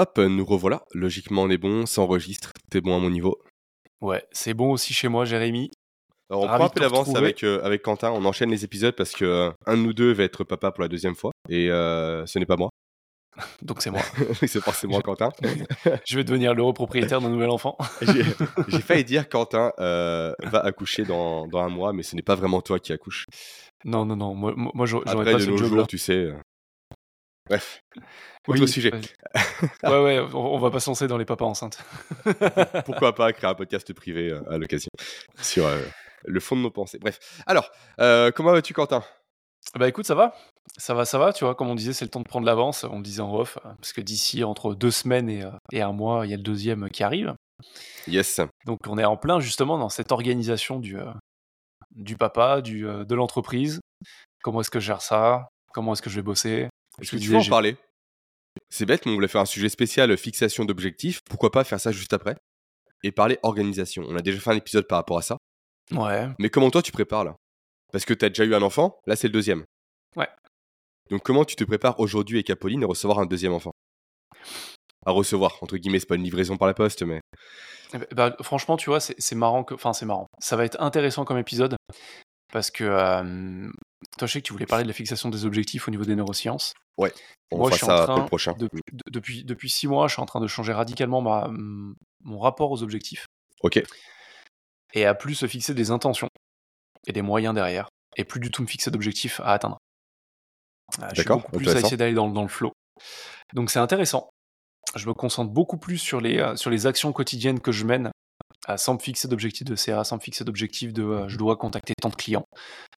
Hop, nous revoilà. Logiquement, on est bon, ça enregistre, t'es bon à mon niveau. Ouais, c'est bon aussi chez moi, Jérémy. Alors, on Ravi prend un peu d'avance avec, euh, avec Quentin, on enchaîne les épisodes parce que euh, un de nous deux va être papa pour la deuxième fois et euh, ce n'est pas moi. Donc c'est moi. c'est forcément Quentin. Je vais devenir l'heureux propriétaire d'un nouvel enfant. J'ai failli dire Quentin euh, va accoucher dans, dans un mois, mais ce n'est pas vraiment toi qui accouches. Non, non, non. Moi, moi j'aurais pas de ce jours, tu sais. Bref, autre Oui, sujet. ouais, ouais, on, on va pas se lancer dans les papas enceintes. Pourquoi pas créer un podcast privé euh, à l'occasion sur euh, le fond de nos pensées. Bref, alors, euh, comment vas-tu, Quentin? Bah écoute, ça va. Ça va, ça va. Tu vois, comme on disait, c'est le temps de prendre l'avance. On le disait en off. Parce que d'ici, entre deux semaines et, et un mois, il y a le deuxième qui arrive. Yes. Donc on est en plein justement dans cette organisation du, euh, du papa, du, de l'entreprise. Comment est-ce que je gère ça? Comment est-ce que je vais bosser? Est-ce que tu veux en parler? C'est bête, mais on voulait faire un sujet spécial euh, fixation d'objectifs. Pourquoi pas faire ça juste après? Et parler organisation. On a déjà fait un épisode par rapport à ça. Ouais. Mais comment toi tu prépares là? Parce que tu as déjà eu un enfant, là c'est le deuxième. Ouais. Donc comment tu te prépares aujourd'hui avec Apolline à recevoir un deuxième enfant? À recevoir, entre guillemets, c'est pas une livraison par la poste, mais. Eh ben, bah, franchement, tu vois, c'est c'est marrant que. Enfin, c'est marrant. Ça va être intéressant comme épisode. Parce que. euh, toi, je sais que tu voulais parler de la fixation des objectifs au niveau des neurosciences. On Moi, fera je suis en ça pour train le prochain. Depuis, de- depuis, depuis six mois, je suis en train de changer radicalement ma, mon rapport aux objectifs. Ok. Et à plus se fixer des intentions et des moyens derrière. Et plus du tout me fixer d'objectifs à atteindre. Je suis D'accord, beaucoup plus à essayer d'aller dans, dans le flow. Donc c'est intéressant. Je me concentre beaucoup plus sur les, euh, sur les actions quotidiennes que je mène sans me fixer d'objectifs de CA, sans me fixer d'objectifs de euh, je dois contacter tant de clients.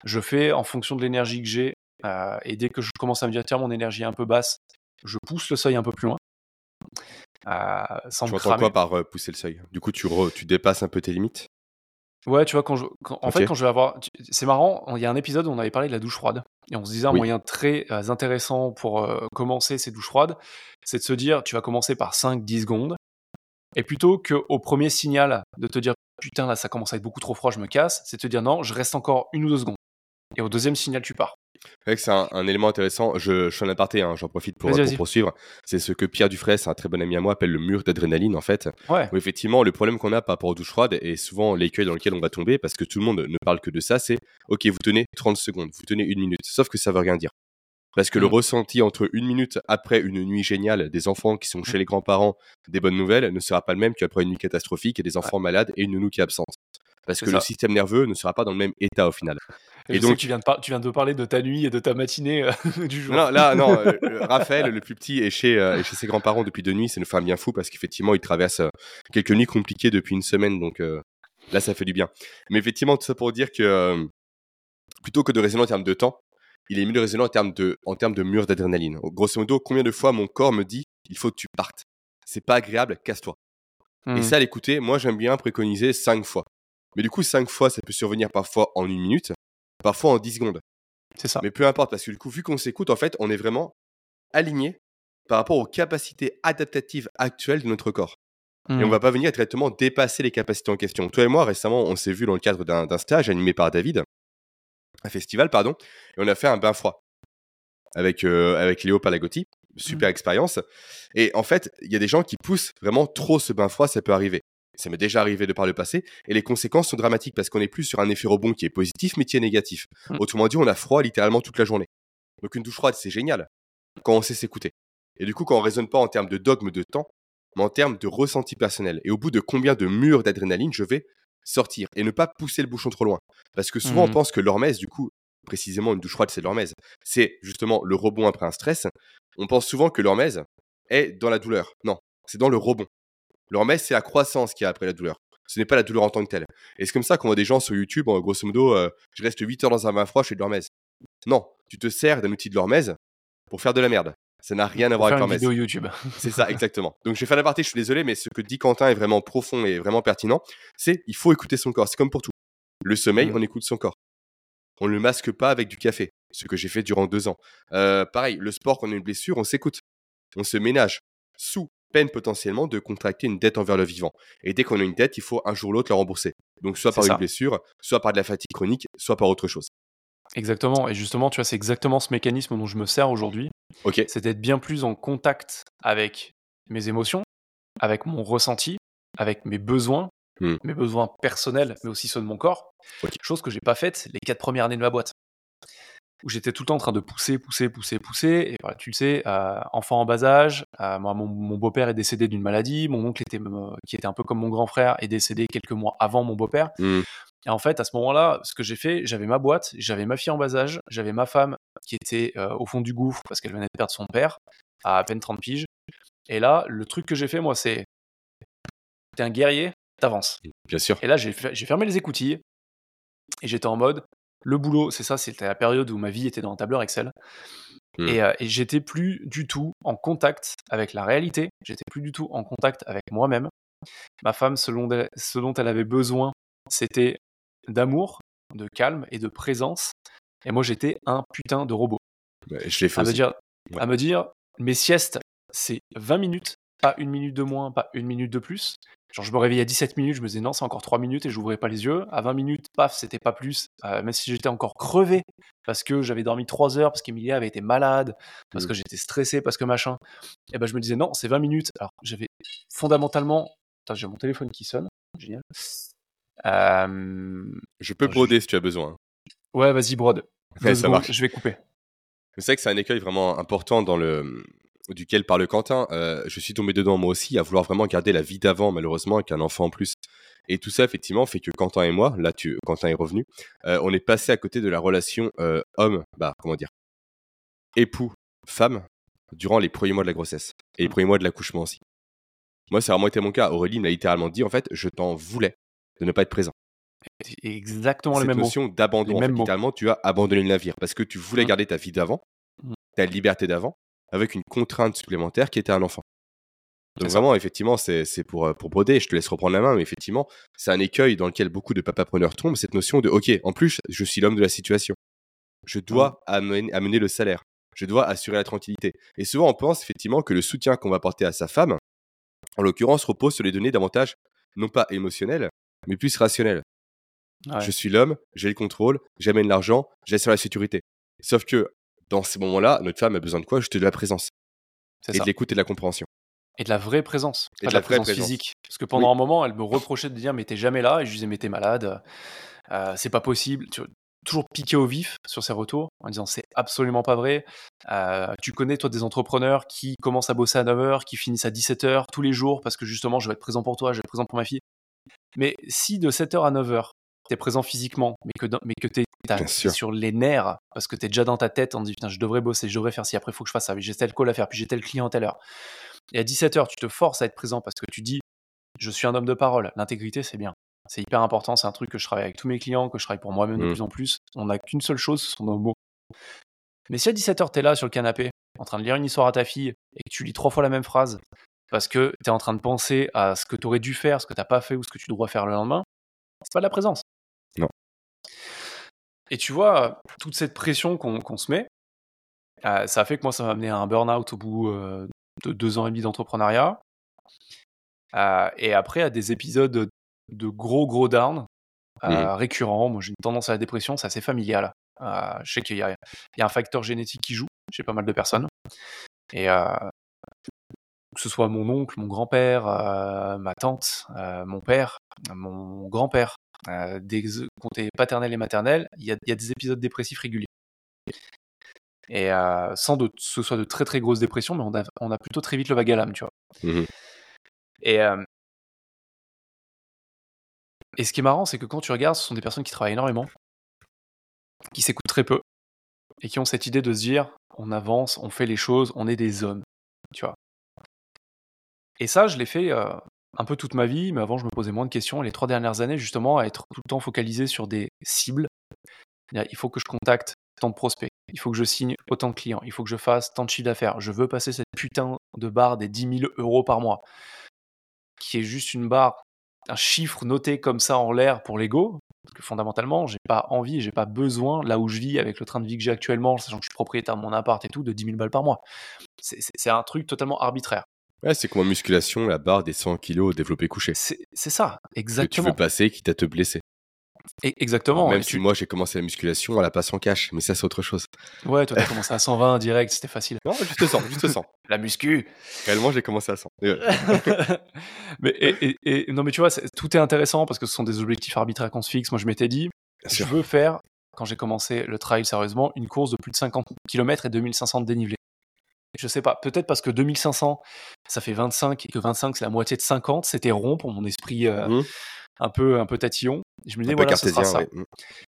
Je fais en fonction de l'énergie que j'ai euh, et dès que je commence à me dire tiens mon énergie est un peu basse, je pousse le seuil un peu plus loin. euh, sans Tu entends quoi par euh, pousser le seuil? Du coup, tu, re- tu dépasses un peu tes limites? Ouais, tu vois, quand je, quand- en fait, quand je vais avoir. C'est marrant, il y a un épisode où on avait parlé de la douche froide. Et on se disait un Oui. moyen très euh, intéressant pour commencer ces douches froides, c'est de se dire, tu vas commencer par 5-10 secondes. Et plutôt qu'au premier signal de te dire, putain, là, ça commence à être beaucoup trop froid, je me casse, c'est te dire, non, je reste encore une ou deux secondes. Et au deuxième signal, tu pars. C'est vrai que c'est un, un élément intéressant. Je, je suis en aparté, hein, j'en profite pour, poursuivre. C'est ce que Pierre Dufresne, un très bon ami à moi, appelle le mur d'adrénaline, en fait. Ouais. Où effectivement, le problème qu'on a par rapport aux douches froides et souvent l'écueil dans lequel on va tomber, parce que tout le monde ne parle que de ça, c'est OK, vous tenez 30 secondes, vous tenez une minute. Sauf que ça veut rien dire. Parce que le Mm. ressenti entre une minute après une nuit géniale des enfants qui sont chez les grands-parents, des bonnes nouvelles, ne sera pas le même qu'après une nuit catastrophique et des enfants malades et une nounou qui est absente. Parce C'est que le système nerveux ne sera pas dans le même état au final. Et, donc- tu viens, de par- tu viens de parler de ta nuit et de ta matinée euh, du jour. Non, là, non, euh, Raphaël, le plus petit, est chez, euh, est chez ses grands-parents depuis deux nuits. Ça nous fait un bien fou parce qu'effectivement, il traverse quelques nuits compliquées depuis une semaine. Donc là, ça fait du bien. Mais effectivement, tout ça pour dire que plutôt que de raisonner en termes de temps, il est mieux de raisonner en termes de, en termes de mur d'adrénaline. Grosso modo, combien de fois mon corps me dit il faut que tu partes C'est pas agréable, casse-toi. Et Hmm. ça, l'écouter, moi, j'aime bien préconiser cinq fois. Mais du coup, cinq fois, ça peut survenir parfois en une minute, parfois en 10 secondes. c'est ça. Mais peu importe, parce que du coup, vu qu'on s'écoute, en fait, on est vraiment aligné par rapport aux capacités adaptatives actuelles de notre corps. Et on Hmm. va pas venir directement dépasser les capacités en question. Toi et moi, récemment, on s'est vu dans le cadre d'un stage animé par David, un festival, pardon, et on a fait un bain froid avec, euh, avec Léo Palagotti. Super expérience. Et en fait, il y a des gens qui poussent vraiment trop ce bain froid, ça peut arriver. Ça m'est déjà arrivé de par le passé, et les conséquences sont dramatiques parce qu'on est plus sur un effet rebond qui est positif mais qui est négatif. Mm. Autrement dit, on a froid littéralement toute la journée. Donc une douche froide, c'est génial quand on sait s'écouter. Et du coup, quand on raisonne pas en termes de dogme de temps, mais en termes de ressenti personnel. Et au bout de combien de murs d'adrénaline je vais sortir et ne pas pousser le bouchon trop loin. Parce que souvent, on Mhm. pense que l'hormèse, du coup, précisément une douche froide, c'est l'hormèse. C'est justement le rebond après un stress. On pense souvent que l'hormèse est dans la douleur. Non, c'est dans le rebond. L'hormèse, c'est la croissance qu'il y a après la douleur. Ce n'est pas la douleur en tant que telle. Et c'est comme ça qu'on voit des gens sur YouTube, en grosso modo, euh, je reste 8 heures dans un bain froid, je fais de l'hormèse. Non, tu te sers d'un outil de l'hormèse pour faire de la merde. Ça n'a rien à voir avec l'hormèse. vidéo YouTube. C'est ça, exactement. Donc je vais faire l'aparté, je suis désolé, mais ce que dit Quentin est vraiment profond et vraiment pertinent. C'est il faut écouter son corps. C'est comme pour tout. Le sommeil, Mm. on écoute son corps. On ne le masque pas avec du café, ce que j'ai fait durant deux ans. Euh, pareil, le sport, quand on a une blessure, on s'écoute. On se ménage. Sous peine potentiellement de contracter une dette envers le vivant. Et dès qu'on a une dette, il faut un jour ou l'autre la rembourser. Donc soit par une blessure, soit par de la fatigue chronique, soit par autre chose. Exactement. Et justement, tu vois, c'est exactement ce mécanisme dont je me sers aujourd'hui. C'est d'être bien plus en contact avec mes émotions, avec mon ressenti, avec mes besoins, Hmm. mes besoins personnels, mais aussi ceux de mon corps. Chose que j'ai pas faite les quatre premières années de ma boîte. Où j'étais tout le temps en train de pousser, pousser, pousser, pousser. Et voilà, tu le sais, euh, enfant en bas âge, euh, moi, mon, mon beau-père est décédé d'une maladie. Mon oncle, était, euh, qui était un peu comme mon grand frère, est décédé quelques mois avant mon beau-père. Hmm. Et en fait, à ce moment-là, ce que j'ai fait, j'avais ma boîte, j'avais ma fille en bas âge, j'avais ma femme qui était euh, au fond du gouffre parce qu'elle venait de perdre son père à à peine 30 piges. Et là, le truc que j'ai fait, moi, c'est t'es un guerrier, t'avances. Bien sûr. Et là, j'ai fermé les écoutilles et j'étais en mode le boulot, c'est ça, c'était la période où ma vie était dans un tableur Excel. Hmm. Et, euh, et j'étais plus du tout en contact avec la réalité, j'étais plus du tout en contact avec moi-même. Ma femme, selon de- ce dont elle avait besoin, c'était d'amour, de calme et de présence. Et moi, j'étais un putain de robot. Ouais, je l'ai fait À me, dire, Ouais. à me dire, mes siestes, c'est 20 minutes, pas une minute de moins, pas une minute de plus. Genre, je me réveillais à 17 minutes, je me disais non, c'est encore 3 minutes et j'ouvrais pas les yeux. À 20 minutes, paf, c'était pas plus. Euh, même si j'étais encore crevé parce que j'avais dormi 3 heures, parce qu'Emilia avait été malade, parce Mm. que j'étais stressé, parce que machin. Et ben, je me disais non, c'est 20 minutes. Alors, j'avais fondamentalement. J'ai mon téléphone qui sonne. Génial. Je peux je- broder si tu as besoin. Ouais, vas-y, brode. Ouais, ça marche. Je vais couper. C'est vrai que c'est un écueil vraiment important dans le duquel parle Quentin. Euh, je suis tombé dedans moi aussi à vouloir vraiment garder la vie d'avant malheureusement avec un enfant en plus. Et tout ça effectivement fait que Quentin et moi, là tu, Quentin est revenu, euh, on est passé à côté de la relation euh, homme, bah comment dire, époux, femme durant les premiers mois de la grossesse et les premiers mois de l'accouchement aussi. Moi, ça a vraiment été mon cas. Aurélie me l'a littéralement dit. En fait, je t'en voulais de ne pas être présent. Exactement le Cette même mot. notion d'abandon. En fait, littéralement, tu as abandonné le navire parce que tu voulais Mm. garder ta vie d'avant, Mm. ta liberté d'avant, avec une contrainte supplémentaire qui était un enfant. Donc vraiment, effectivement, c'est pour, euh, pour broder. Je te laisse reprendre la main, mais effectivement, c'est un écueil dans lequel beaucoup de papapreneurs tombent, cette notion de OK, en plus, je suis l'homme de la situation. Je dois Mm. amener, amener le salaire. Je dois assurer la tranquillité. Et souvent, on pense effectivement que le soutien qu'on va apporter à sa femme, en l'occurrence, repose sur les données davantage, non pas émotionnelles, mais plus rationnelles. Ouais. Je suis l'homme, j'ai le contrôle, j'amène l'argent, j'assure la sécurité. Sauf que dans ces moments-là, notre femme a besoin de quoi? Juste de la présence, et ça. de l'écoute et de la compréhension. Et de la vraie présence. Et de la, la vraie présence, présence. physique. Parce que pendant un moment, elle me reprochait de dire Mais t'es jamais là. Et je disais Mais t'es malade. Euh, c'est pas possible. Tu toujours piqué au vif sur ses retours en disant C'est absolument pas vrai. Euh, tu connais, toi, des entrepreneurs qui commencent à bosser à 9h, qui finissent à 17h tous les jours parce que justement, je vais être présent pour toi, je vais être présent pour ma fille. Mais si de 7h à 9h, t'es présent physiquement, mais que, dans- mais que t'es sûr. sur les nerfs, parce que t'es déjà dans ta tête, on te dit putain, je devrais bosser, je devrais faire ci, après il faut que je fasse ça, j'ai tel call à faire, puis j'ai tel client à telle heure. Et à 17h, tu te forces à être présent parce que tu dis je suis un homme de parole. L'intégrité, c'est bien. C'est hyper important, c'est un truc que je travaille avec tous mes clients, que je travaille pour moi-même de Mm. plus en plus. On n'a qu'une seule chose, ce sont nos mots. Mais si à 17h, t'es là sur le canapé, en train de lire une histoire à ta fille, et que tu lis trois fois la même phrase, parce que t'es en train de penser à ce que t'aurais dû faire, ce que t'as pas fait ou ce que tu dois faire le lendemain, c'est pas de la présence. Non. Et tu vois, toute cette pression qu'on se met, euh, ça a fait que moi, ça m'a amené à un burn-out au bout euh, de deux ans et demi d'entrepreneuriat. Euh, et après, à des épisodes de gros, gros down Mhm. récurrents. Moi, j'ai une tendance à la dépression, c'est assez familial. Je sais qu'il y, y a un facteur génétique qui joue chez pas mal de personnes. Et que ce soit mon oncle, mon grand-père, euh, ma tante, euh, mon père, mon grand-père, euh, des comtés paternels et maternels, il y, a, il y a des épisodes dépressifs réguliers. Et sans de, ce soit de très très grosses dépressions, mais on a, on a plutôt très vite le vague à l'âme, tu vois. Mhm. Et, et ce qui est marrant, c'est que quand tu regardes, ce sont des personnes qui travaillent énormément, qui s'écoutent très peu, et qui ont cette idée de se dire on avance, on fait les choses, on est des hommes, tu vois. Et ça, je l'ai fait euh, un peu toute ma vie, mais avant, je me posais moins de questions. Les trois dernières années, justement, à être tout le temps focalisé sur des cibles. Il faut que je contacte tant de prospects, il faut que je signe autant de clients, il faut que je fasse tant de chiffre d'affaires. Je veux passer cette putain de barre des 10 000 euros par mois, qui est juste une barre, un chiffre noté comme ça en l'air pour l'ego. Parce que fondamentalement, j'ai pas envie, j'ai pas besoin, là où je vis, avec le train de vie que j'ai actuellement, sachant que je suis propriétaire de mon appart et tout, de 10 000 balles par mois. C'est- un truc totalement arbitraire. Ouais, c'est comme en musculation, la barre des 100 kilos développé couché. C'est ça, Que tu exactement. veux passer, quitte à te blesser. Et- exactement. Même si tu- moi j'ai commencé la musculation à la passe en cash, mais ça c'est autre chose. Ouais, toi, t'as commencé à 120 direct, c'était facile. Non, juste 100, juste 100. La muscu Réellement, j'ai commencé à 100. Et ouais. mais, et, et- et- non, mais tu vois, tout est intéressant parce que ce sont des objectifs arbitraires qu'on se fixe. Moi, je m'étais dit, Bien je sûr. veux faire, quand j'ai commencé le trail sérieusement, une course de plus de 50 km et 2500 de dénivelé. Je sais pas, peut-être parce que 2500, ça fait 25 et que 25, c'est la moitié de 50. C'était rond pour mon esprit euh, Mhm. un, peu, un peu tatillon. Je me disais, voilà, ce sera ça. Mhm.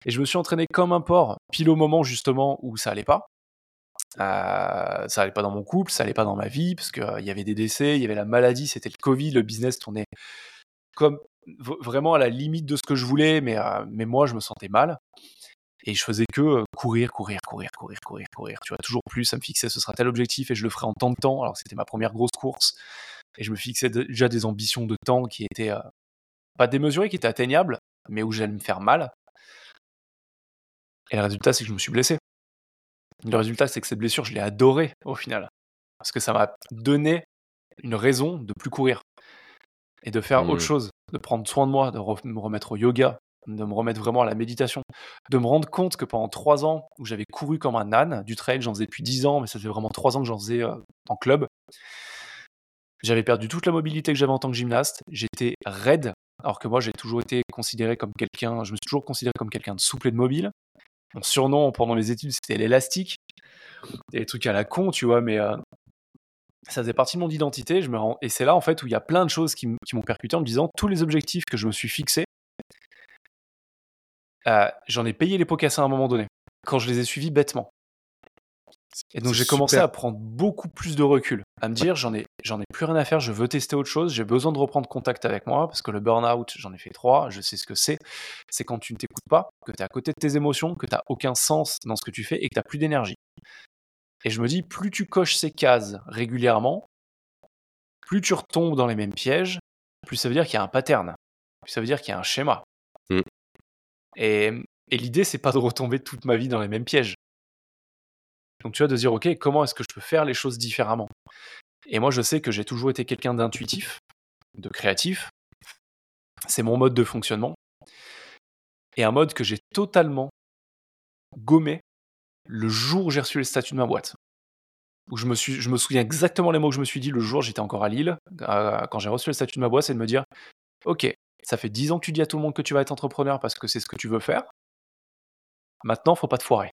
Et je me suis entraîné comme un porc, pile au moment justement où ça allait pas. Euh, ça allait pas dans mon couple, ça allait pas dans ma vie, parce qu'il y avait des décès, il y avait la maladie, c'était le Covid, le business tournait comme vraiment à la limite de ce que je voulais, mais, euh, mais moi je me sentais mal. Et je faisais que courir, courir, courir, courir, courir, courir. Tu vois, toujours plus, ça me fixait, ce sera tel objectif et je le ferai en tant de temps, alors c'était ma première grosse course. Et je me fixais déjà des ambitions de temps qui étaient euh, pas démesurées, qui étaient atteignables, mais où j'allais me faire mal. Et le résultat, c'est que je me suis blessé. Le résultat, c'est que cette blessure, je l'ai adorée au final. Parce que ça m'a donné une raison de plus courir. Et de faire autre chose, de prendre soin de moi, de re- me remettre au yoga, de me remettre vraiment à la méditation, de me rendre compte que pendant trois ans où j'avais couru comme un âne, du trail, j'en faisais depuis dix ans, mais ça faisait vraiment trois ans que j'en faisais euh, en club, j'avais perdu toute la mobilité que j'avais en tant que gymnaste, j'étais raide, alors que moi j'ai toujours été considéré comme quelqu'un, je me suis toujours considéré comme quelqu'un de souple et de mobile. Mon surnom pendant les études c'était l'élastique, des trucs à la con, tu vois, mais euh, ça faisait partie de mon identité. Je me rends... Et c'est là en fait où il y a plein de choses qui m'ont percuté en me disant tous les objectifs que je me suis fixés, euh, j'en ai payé les pots cassés à un moment donné, quand je les ai suivis bêtement. Et donc j'ai commencé à prendre beaucoup plus de recul, à me dire j'en ai, j'en ai plus rien à faire, je veux tester autre chose, j'ai besoin de reprendre contact avec moi, parce que le burn-out, j'en ai fait trois, je sais ce que c'est. C'est quand tu ne t'écoutes pas, que tu es à côté de tes émotions, que tu n'as aucun sens dans ce que tu fais et que tu n'as plus d'énergie. Et je me dis, plus tu coches ces cases régulièrement, plus tu retombes dans les mêmes pièges, plus ça veut dire qu'il y a un pattern, plus ça veut dire qu'il y a un schéma. Mm. Et, l'idée, c'est pas de retomber toute ma vie dans les mêmes pièges. Donc tu vois, de dire, ok, comment est-ce que je peux faire les choses différemment? Et moi, je sais que j'ai toujours été quelqu'un d'intuitif, de créatif. C'est mon mode de fonctionnement. Et un mode que j'ai totalement gommé le jour où j'ai reçu le statut de ma boîte. Où je me, suis, je me souviens exactement les mots que je me suis dit le jour, j'étais encore à Lille, euh, quand j'ai reçu le statut de ma boîte, c'est de me dire, ok, ça fait 10 ans que tu dis à tout le monde que tu vas être entrepreneur parce que c'est ce que tu veux faire. Maintenant, faut pas te foirer.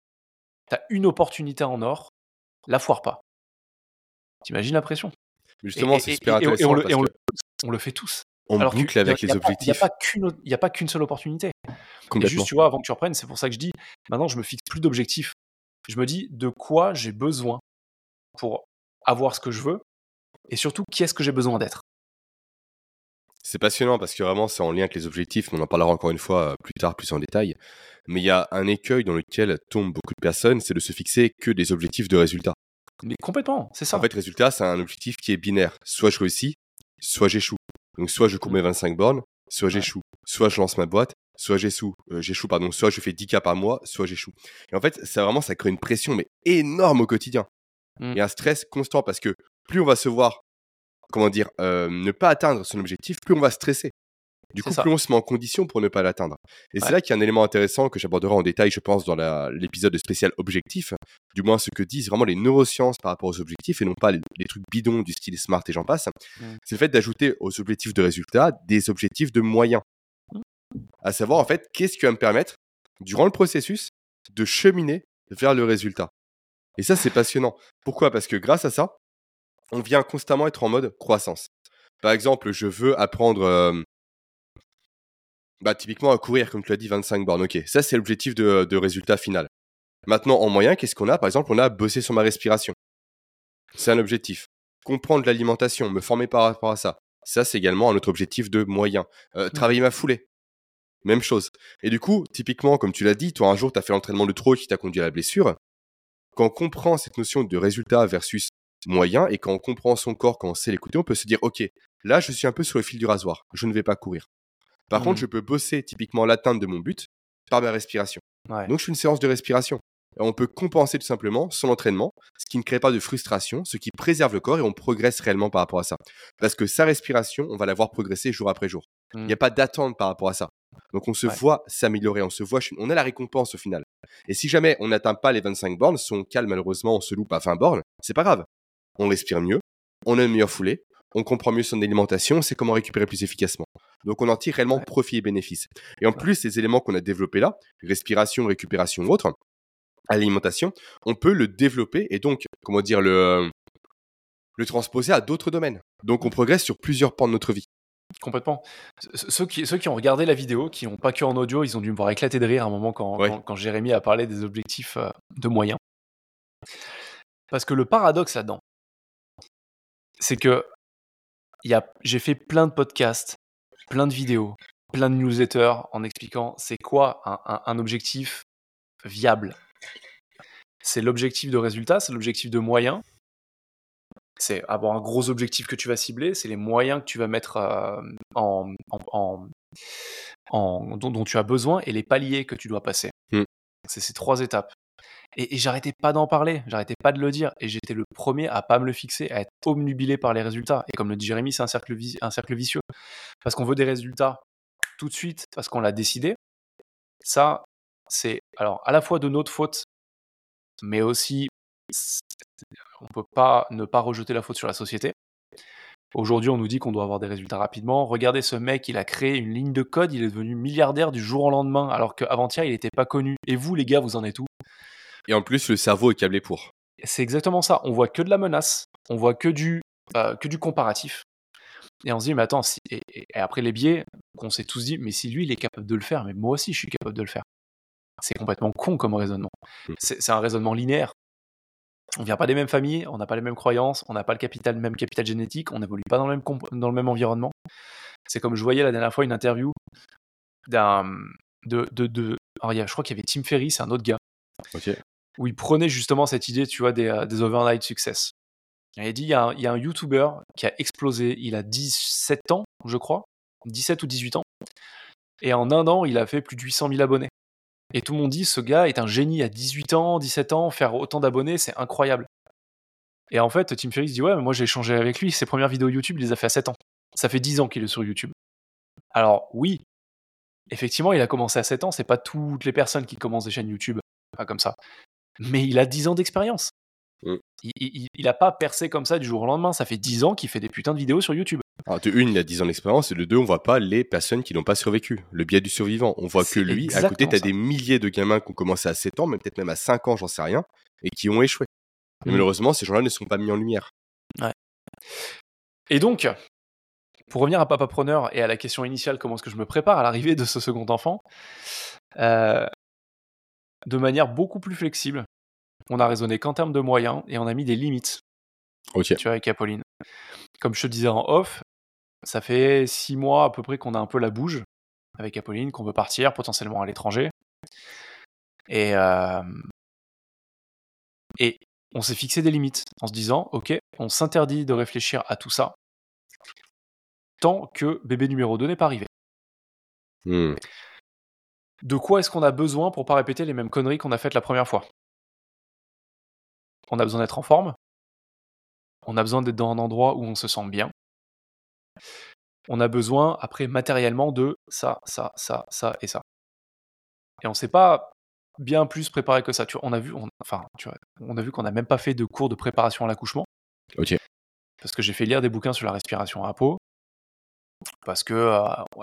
T'as une opportunité en or, la foire pas. T'imagines la pression? Justement, c'est super et- et on le- parce et on que le- On le fait tous. on Alors boucle avec les objectifs Il n'y a pas qu'une seule opportunité. Et juste, tu vois, avant que tu reprennes, c'est pour ça que je dis, maintenant, je me fixe plus d'objectifs. Je me dis de quoi j'ai besoin pour avoir ce que je veux, et surtout, qui est-ce que j'ai besoin d'être? C'est passionnant parce que vraiment c'est en lien avec les objectifs, mais on en parlera encore une fois euh, plus tard, plus en détail. Mais il y a un écueil dans lequel tombent beaucoup de personnes, c'est de se fixer que des objectifs de résultats. Mais complètement, c'est ça. En fait, résultat, c'est un objectif qui est binaire. Soit je réussis, soit j'échoue. Donc soit je cours mes 25 bornes, soit j'échoue. Soit je lance ma boîte, soit j'échoue. Euh, j'échoue, pardon. Soit je fais 10 cas par mois, soit j'échoue. Et en fait, ça vraiment, ça crée une pression mais énorme au quotidien. Mm. Et un stress constant parce que plus on va se voir, comment dire, euh, ne pas atteindre son objectif, plus on va stresser. Du coup, ça. plus on se met en condition pour ne pas l'atteindre. Et c'est là qu'il y a un élément intéressant que j'aborderai en détail, je pense, dans l'épisode spécial objectif, du moins ce que disent vraiment les neurosciences par rapport aux objectifs et non pas les, les trucs bidons du style smart et j'en passe. Mm. C'est le fait d'ajouter aux objectifs de résultats des objectifs de moyens. À savoir, en fait, qu'est-ce qui va me permettre, durant le processus, de cheminer vers le résultat. Et ça, c'est passionnant. Pourquoi? Parce que grâce à ça, on vient constamment être en mode croissance. Par exemple, je veux apprendre, euh, bah, typiquement à courir, comme tu l'as dit, 25 bornes. Ok, ça c'est l'objectif de, de résultat final. Maintenant, en moyen, qu'est-ce qu'on a? Par exemple, on a bossé sur ma respiration. C'est un objectif. Comprendre l'alimentation, me former par rapport à ça. Ça, c'est également un autre objectif de moyen. Euh, travailler ma foulée. Même chose. Et du coup, typiquement, comme tu l'as dit, toi, un jour, tu as fait l'entraînement de trop qui t'a conduit à la blessure. Quand on comprend cette notion de résultat versus moyen et quand on comprend son corps, quand on sait l'écouter, on peut se dire, OK, là, je suis un peu sur le fil du rasoir. Je ne vais pas courir. Par contre, je peux bosser typiquement l'atteinte de mon but par ma respiration. Ouais. Donc, je fais une séance de respiration. On peut compenser tout simplement son entraînement, ce qui ne crée pas de frustration, ce qui préserve le corps et on progresse réellement par rapport à ça. Parce que sa respiration, on va la voir progresser jour après jour. Il n'y a pas d'attente par rapport à ça. Donc on se Ouais. voit s'améliorer, on se voit, on a la récompense au final. Et si jamais on n'atteint pas les 25 bornes, si on cale malheureusement, on se loupe à 20 bornes, c'est pas grave. On respire mieux, on a une meilleure foulée, on comprend mieux son alimentation, on sait comment récupérer plus efficacement. Donc on en tire réellement Ouais. profit et bénéfice. Et en plus, ces éléments qu'on a développés là, respiration, récupération ou autre, alimentation, on peut le développer et donc, comment dire, le, le transposer à d'autres domaines. Donc on progresse sur plusieurs pans de notre vie. Complètement. Ce- Ceux qui, ceux qui ont regardé la vidéo, qui n'ont pas que en audio, ils ont dû me voir éclater de rire à un moment quand, Ouais. quand, quand Jérémy a parlé des objectifs euh, de moyens. Parce que le paradoxe là-dedans, c'est que j'ai fait plein de podcasts, plein de vidéos, plein de newsletters en expliquant c'est quoi un, un- un objectif viable. C'est l'objectif de résultat, c'est l'objectif de moyens. C'est avoir un gros objectif que tu vas cibler, c'est les moyens que tu vas mettre euh, en, en- en- en- dont, dont tu as besoin et les paliers que tu dois passer. Mm. C'est ces trois étapes. Et, j'arrêtais pas d'en parler, j'arrêtais pas de le dire, et j'étais le premier à pas me le fixer, à être obnubilé par les résultats. Et comme le dit Jérémy, c'est un cercle, un cercle vicieux. Parce qu'on veut des résultats tout de suite, parce qu'on l'a décidé. Ça, c'est alors à la fois de notre faute, mais aussi on peut pas ne pas rejeter la faute sur la société. Aujourd'hui, on nous dit qu'on doit avoir des résultats rapidement. Regardez ce mec, il a créé une ligne de code, il est devenu milliardaire du jour au lendemain, alors qu'avant-hier, il n'était pas connu. Et vous, les gars, vous en êtes où? Et en plus, le cerveau est câblé pour. C'est exactement ça. On voit que de la menace, on voit que du, euh, que du comparatif. Et on se dit, mais attends, si- et, et- et après les biais, qu'on s'est tous dit, mais si lui, il est capable de le faire, mais moi aussi, je suis capable de le faire. C'est complètement con comme raisonnement. Mm. C'est un raisonnement linéaire. On vient pas des mêmes familles, on n'a pas les mêmes croyances, on n'a pas le capital, même capital génétique, on n'évolue pas dans le même, dans le même environnement. C'est comme je voyais la dernière fois une interview d'un. De, de, de, alors, il y a- je crois qu'il y avait Tim Ferry, c'est un autre gars Ok. Où il prenait justement cette idée, tu vois, des, euh, overnight success. Il dit, il y a un, il y a un YouTuber qui a explosé, il a 17 ans, je crois, 17 ou 18 ans, et en un an, il a fait plus de 800 000 abonnés. Et tout le monde dit, ce gars est un génie à 18 ans, 17 ans, faire autant d'abonnés, c'est incroyable. Et en fait, Tim Ferriss dit, ouais, mais moi j'ai échangé avec lui, ses premières vidéos YouTube, il les a fait à 7 ans. Ça fait 10 ans qu'il est sur YouTube. Alors oui, effectivement, il a commencé à 7 ans, c'est pas toutes les personnes qui commencent des chaînes YouTube, pas comme ça. Mais il a 10 ans d'expérience. Mm. Il, il, il a pas percé comme ça du jour au lendemain, ça fait 10 ans qu'il fait des putains de vidéos sur YouTube. Alors, de une, il a 10 ans d'expérience, et de deux, on voit pas les personnes qui n'ont pas survécu. Le biais du survivant. On voit que lui. À côté, tu as ça. des milliers de gamins qui ont commencé à 7 ans, mais peut-être même à 5 ans, j'en sais rien, et qui ont échoué. Et Mm. malheureusement, ces gens-là ne sont pas mis en lumière. Et donc, pour revenir à Papa Preneur et à la question initiale, comment est-ce que je me prépare à l'arrivée de ce second enfant euh, De manière beaucoup plus flexible, on a raisonné qu'en termes de moyens et on a mis des limites, Ok. tu vois, avec Apolline. Comme je te disais en off, ça fait six mois à peu près qu'on a un peu la bouge avec Apolline, qu'on veut partir potentiellement à l'étranger. Et, euh, et on s'est fixé des limites en se disant, ok, on s'interdit de réfléchir à tout ça tant que bébé numéro 2 n'est pas arrivé. Hmm. De quoi est-ce qu'on a besoin pour pas répéter les mêmes conneries qu'on a faites la première fois? On a besoin d'être en forme. On a besoin d'être dans un endroit où on se sent bien. On a besoin, après, matériellement, de ça, ça, ça, ça et ça. Et on s'est pas bien plus préparé que ça. Tu vois, on a vu, on, enfin, tu vois, on a vu qu'on n'a même pas fait de cours de préparation à l'accouchement. Ok. Parce que j'ai fait lire des bouquins sur la respiration à peau. Parce que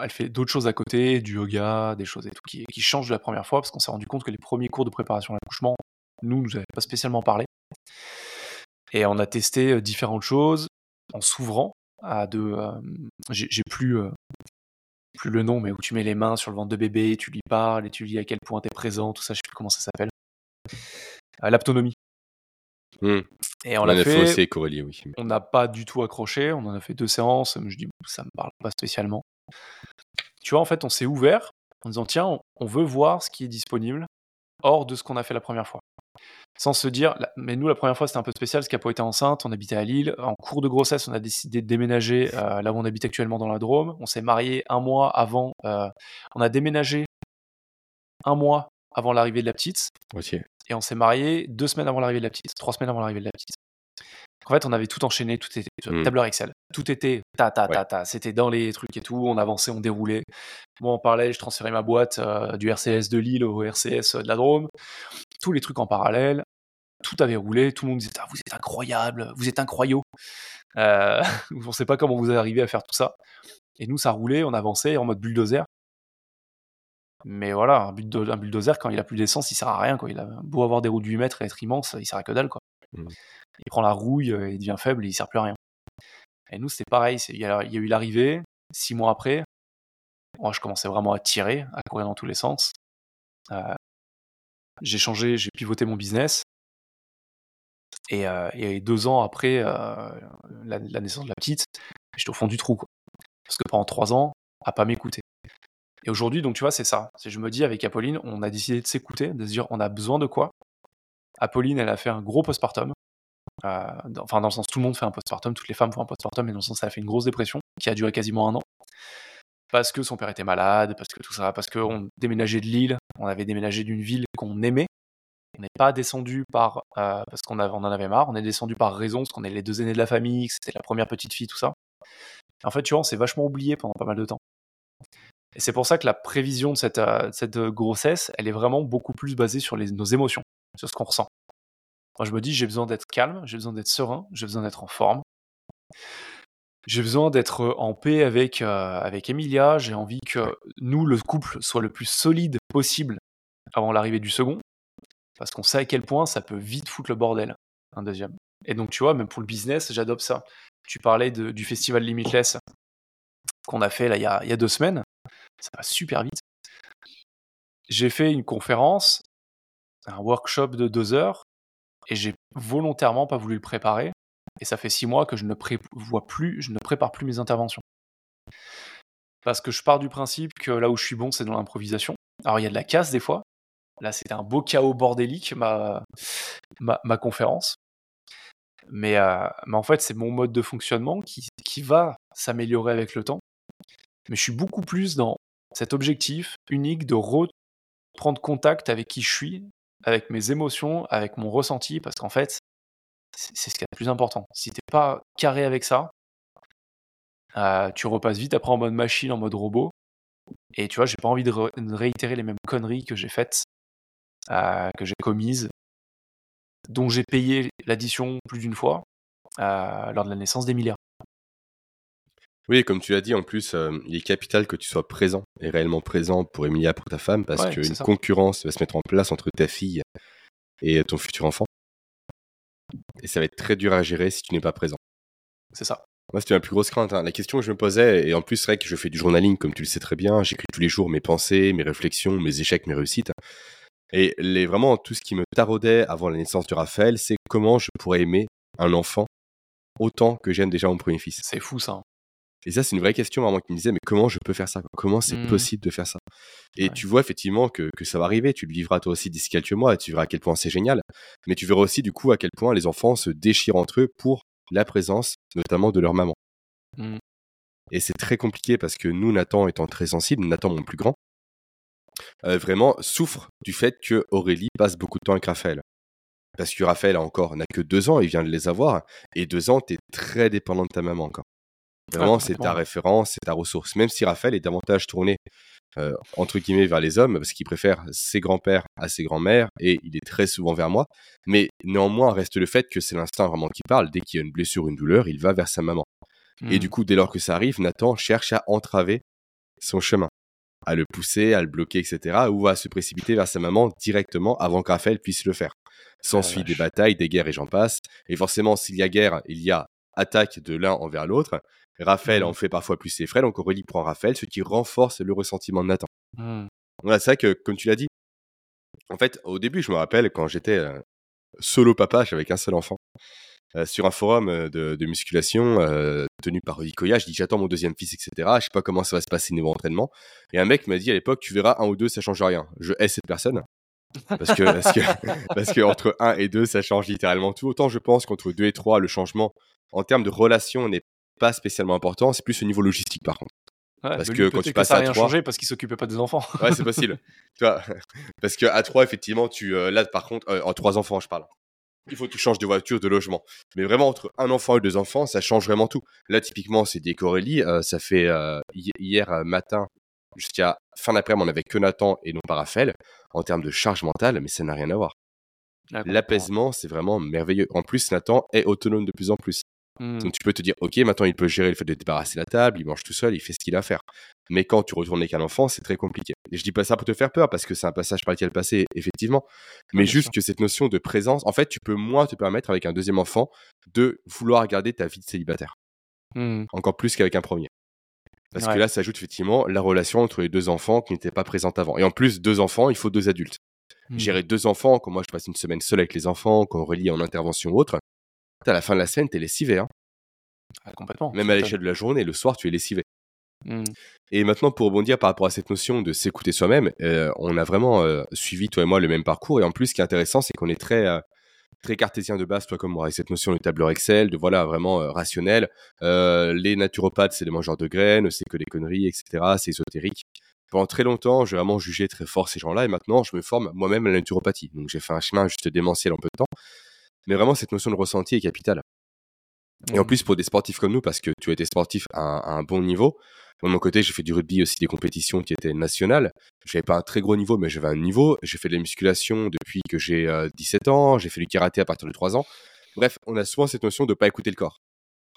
elle fait d'autres choses à côté, du yoga, des choses et tout, qui, qui changent de la première fois, parce qu'on s'est rendu compte que les premiers cours de préparation à l'accouchement, nous, nous avaient pas spécialement parlé. Et on a testé différentes choses en s'ouvrant à de. euh, j'ai plus, plus le nom, mais où tu mets les mains sur le ventre de bébé, tu lui parles et tu lui dis à quel point tu es présent, tout ça, je sais plus comment ça s'appelle. Euh, Hmm. Et on On, l'a fait fait, aussi oui. on n'a pas du tout accroché, on en a fait deux séances, je dis ça me parle pas spécialement. Tu vois, en fait, on s'est ouvert en disant tiens, on- veut voir ce qui est disponible hors de ce qu'on a fait la première fois. Sans se dire, mais nous la première fois c'était un peu spécial parce qu'Apo était enceinte, on habitait à Lille, en cours de grossesse on a décidé de déménager euh, là où on habite actuellement dans la Drôme, on s'est marié un mois avant, euh, on a déménagé un mois avant l'arrivée de la petite, Ok. Et on s'est marié deux semaines avant l'arrivée de la petite, trois semaines avant l'arrivée de la petite. En fait, on avait tout enchaîné, tout était sur Mm. tableur Excel. Tout était ta ta ta Ouais. ta. C'était dans les trucs et tout. On avançait, on déroulait. Moi, en parallèle, je transférais ma boîte euh, du RCS de Lille au RCS de la Drôme. Tous les trucs en parallèle. Tout avait roulé. Tout le monde disait ah, Vous êtes incroyable, vous êtes incroyaux. Euh, on ne sait pas comment vous arrivez à faire tout ça. Et nous, ça roulait, on avançait en mode bulldozer. Mais voilà, un, bulldozer, quand il a plus d'essence, il sert à rien. Quoi. Il a beau avoir des roues de 8 mètres et être immense, il sert à que dalle. Quoi. Mmh. Il prend la rouille, euh, il devient faible et il sert plus à rien. Et nous, c'était pareil. Il y, a, eu l'arrivée, six mois après. Moi, je commençais vraiment à tirer, à courir dans tous les sens. Euh, j'ai changé, j'ai pivoté mon business. Et, euh, deux ans après la, naissance de la petite, j'étais au fond du trou. Parce que pendant trois ans, à pas m'écouter. Et aujourd'hui, donc tu vois, c'est ça. Je me dis avec Apolline, on a décidé de s'écouter, de se dire on a besoin de quoi. Apolline, elle a fait un gros postpartum. Euh, enfin, dans le sens, tout le monde fait un postpartum, toutes les femmes font un postpartum, mais dans le sens, ça a fait une grosse dépression qui a duré quasiment un an. Parce que son père était malade, parce que tout ça, parce qu'on déménageait de Lille, on avait déménagé d'une ville qu'on aimait. On n'est pas descendu par euh, parce qu'on en avait marre, on est descendu par raison, parce qu'on est les deux aînés de la famille, que c'était la première petite fille, tout ça. En fait, tu vois, on s'est vachement oublié pendant pas mal de temps. Et c'est pour ça que la prévision de cette, euh, cette, grossesse, elle est vraiment beaucoup plus basée sur les, nos émotions, sur ce qu'on ressent. Moi, je me dis, j'ai besoin d'être calme, j'ai besoin d'être serein, j'ai besoin d'être en forme. J'ai besoin d'être euh, en paix avec, euh, avec Emilia. J'ai envie que nous, le couple, soit le plus solide possible avant l'arrivée du second. Parce qu'on sait à quel point ça peut vite foutre le bordel, un deuxième. Et donc, tu vois, même pour le business, j'adopte ça. Tu parlais du festival Limitless qu'on a fait là, il, y a, il y a deux semaines. Ça va super vite. J'ai fait une conférence, un workshop de deux heures, et j'ai volontairement pas voulu le préparer. Et ça fait six mois que je ne prévois plus, je ne prépare plus mes interventions. Parce que je pars du principe que là où je suis bon, c'est dans l'improvisation. Alors il y a de la casse des fois. Là, c'était un beau chaos bordélique, ma, ma conférence. Mais, euh, mais en fait, c'est mon mode de fonctionnement qui, qui va s'améliorer avec le temps. Mais je suis beaucoup plus dans cet objectif unique de reprendre contact avec qui je suis, avec mes émotions, avec mon ressenti, parce qu'en fait, c'est ce qui est le plus important. Si t'es pas carré avec ça, euh, tu repasses vite après en mode machine, en mode robot. Et tu vois, j'ai pas envie de, réitérer les mêmes conneries que j'ai faites, euh, que j'ai commises dont j'ai payé l'addition plus d'une fois euh, lors de la naissance d'Emilia. Oui, comme tu l'as dit, en plus, euh, il est capital que tu sois présent et réellement présent pour Emilia, pour ta femme, parce qu'une concurrence va se mettre en place entre ta fille et ton futur enfant. Et ça va être très dur à gérer si tu n'es pas présent. C'est ça. Moi, c'était ma plus grosse crainte. Hein. La question que je me posais, et en plus, c'est vrai que je fais du journaling, comme tu le sais très bien, j'écris tous les jours mes pensées, mes réflexions, mes échecs, mes réussites. Et les, vraiment, tout ce qui me taraudait avant la naissance de Raphaël, c'est comment je pourrais aimer un enfant autant que j'aime déjà mon premier fils. C'est fou ça. Et ça, c'est une vraie question vraiment qui me disait, mais comment je peux faire ça Comment c'est mmh. possible de faire ça? Et tu vois effectivement que, que, ça va arriver. Tu le vivras toi aussi d'ici quelques mois et tu verras à quel point c'est génial. Mais tu verras aussi du coup à quel point les enfants se déchirent entre eux pour la présence, notamment de leur maman. Mmh. Et c'est très compliqué parce que nous, Nathan étant très sensible, Nathan mon plus grand, euh, vraiment souffre du fait que Aurélie passe beaucoup de temps avec Raphaël. Parce que Raphaël a encore n'a que deux ans, il vient de les avoir, et deux ans, tu es très dépendant de ta maman encore. Vraiment, c'est ta référence, c'est ta ressource. Même si Raphaël est davantage tourné, euh, entre guillemets, vers les hommes, parce qu'il préfère ses grands-pères à ses grands-mères, et il est très souvent vers moi. Mais néanmoins, reste le fait que c'est l'instinct vraiment qui parle. Dès qu'il y a une blessure, une douleur, il va vers sa maman. Et du mmh. coup, dès lors que ça arrive, Nathan cherche à entraver son chemin à le pousser, à le bloquer, etc. Ou à se précipiter vers sa maman directement avant que Raphaël puisse le faire. S'ensuit ah, des batailles, des guerres et j'en passe. Et forcément, s'il y a guerre, il y a attaque de l'un envers l'autre. Raphaël mmh. en fait parfois plus ses frais, donc Aurélie prend Raphaël, ce qui renforce le ressentiment de Nathan. Mmh. Voilà, c'est vrai que, comme tu l'as dit, en fait, au début, je me rappelle quand j'étais euh, solo papa, j'avais qu'un seul enfant. Euh, sur un forum euh, de, musculation euh, tenu par Ikoya. Je dis j'attends mon deuxième fils, etc. Je sais pas comment ça va se passer niveau entraînement. Et un mec m'a dit à l'époque tu verras un ou deux ça change rien. Je hais cette personne. Parce que, parce que, parce que entre 1 et 2, ça change littéralement tout. Autant je pense qu'entre 2 et 3, le changement en termes de relation n'est pas spécialement important. C'est plus au niveau logistique par contre. parce que quand tu passes à 3 changé parce qu'il s'occupait pas des enfants. ouais, c'est possible. tu vois, parce que à 3 effectivement, tu là par contre en 3 enfants, je parle il faut que tu changes de voiture, de logement. Mais vraiment, entre un enfant et deux enfants, ça change vraiment tout. Là, typiquement, c'est des Corélie. Euh, ça fait euh, hier euh, matin, Jusqu'à fin d'après-midi, on avait que Nathan et non pas Raphaël en termes de charge mentale, mais ça n'a rien à voir. L'apaisement, c'est vraiment merveilleux. En plus, Nathan est autonome de plus en plus. Mmh. Donc tu peux te dire, ok, maintenant il peut gérer le fait de débarrasser la table, il mange tout seul, il fait ce qu'il a à faire. Mais quand tu retournes avec un enfant, c'est très compliqué. Et je dis pas ça pour te faire peur, parce que c'est un passage par lequel passer, effectivement. Mais bien juste sûr. que cette notion de présence, en fait, tu peux moins te permettre avec un deuxième enfant de vouloir garder ta vie de célibataire. Mmh. Encore plus qu'avec un premier. Parce que là, ça ajoute effectivement la relation entre les deux enfants qui n'était pas présente avant. Et en plus, deux enfants, il faut deux adultes. Mmh. Gérer deux enfants, quand moi je passe une semaine seule avec les enfants, quand Aurélie est en intervention ou autre, à la fin de la semaine, t'es lessivé. Hein. Ah, complètement. Même à l'échelle de la journée, le soir, tu es lessivé. Mmh. Et maintenant, pour rebondir par rapport à cette notion de s'écouter soi-même, euh, on a vraiment euh, suivi, toi et moi, le même parcours. Et en plus, ce qui est intéressant, c'est qu'on est très, euh, très cartésien de base, toi comme moi, avec cette notion de tableur Excel, de voilà, vraiment euh, rationnel. Les naturopathes, c'est des mangeurs de graines, c'est que des conneries, etc. C'est ésotérique. Pendant très longtemps, j'ai vraiment jugé très fort ces gens-là. Et maintenant, je me forme moi-même à la naturopathie. Donc, j'ai fait un chemin juste démentiel en peu de temps. Mais vraiment, cette notion de ressenti est capitale. Et en Mmh. plus, pour des sportifs comme nous, parce que tu as été sportif à un, à un bon niveau, moi, de mon côté, j'ai fait du rugby aussi, des compétitions qui étaient nationales. J'avais pas un très gros niveau, mais j'avais un niveau. J'ai fait de la musculation depuis que j'ai euh, 17 ans. J'ai fait du karaté à partir de 3 ans. Bref, on a souvent cette notion de pas écouter le corps.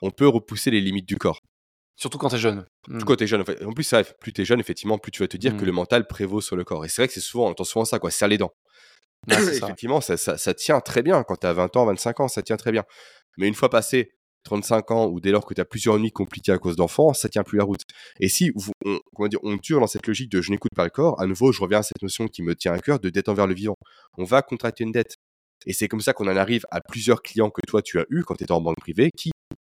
On peut repousser les limites du corps. Surtout quand t'es jeune. Mmh. Quand t'es jeune, en, fait. en plus, ça, plus t'es jeune, effectivement, plus tu vas te dire que le mental prévaut sur le corps. Et c'est vrai que c'est souvent, on entend souvent ça, quoi, serre les dents. Effectivement, ça, ça, ça tient très bien. Quand tu as 20 ans, 25 ans, ça tient très bien. Mais une fois passé 35 ans ou dès lors que tu as plusieurs nuits compliquées à cause d'enfants, ça tient plus la route. Et si on, comment dire, on dure dans cette logique de je n'écoute pas le corps, à nouveau, je reviens à cette notion qui me tient à cœur de dette envers le vivant. On va contracter une dette. Et c'est comme ça qu'on en arrive à plusieurs clients que toi tu as eu quand tu étais en banque privée qui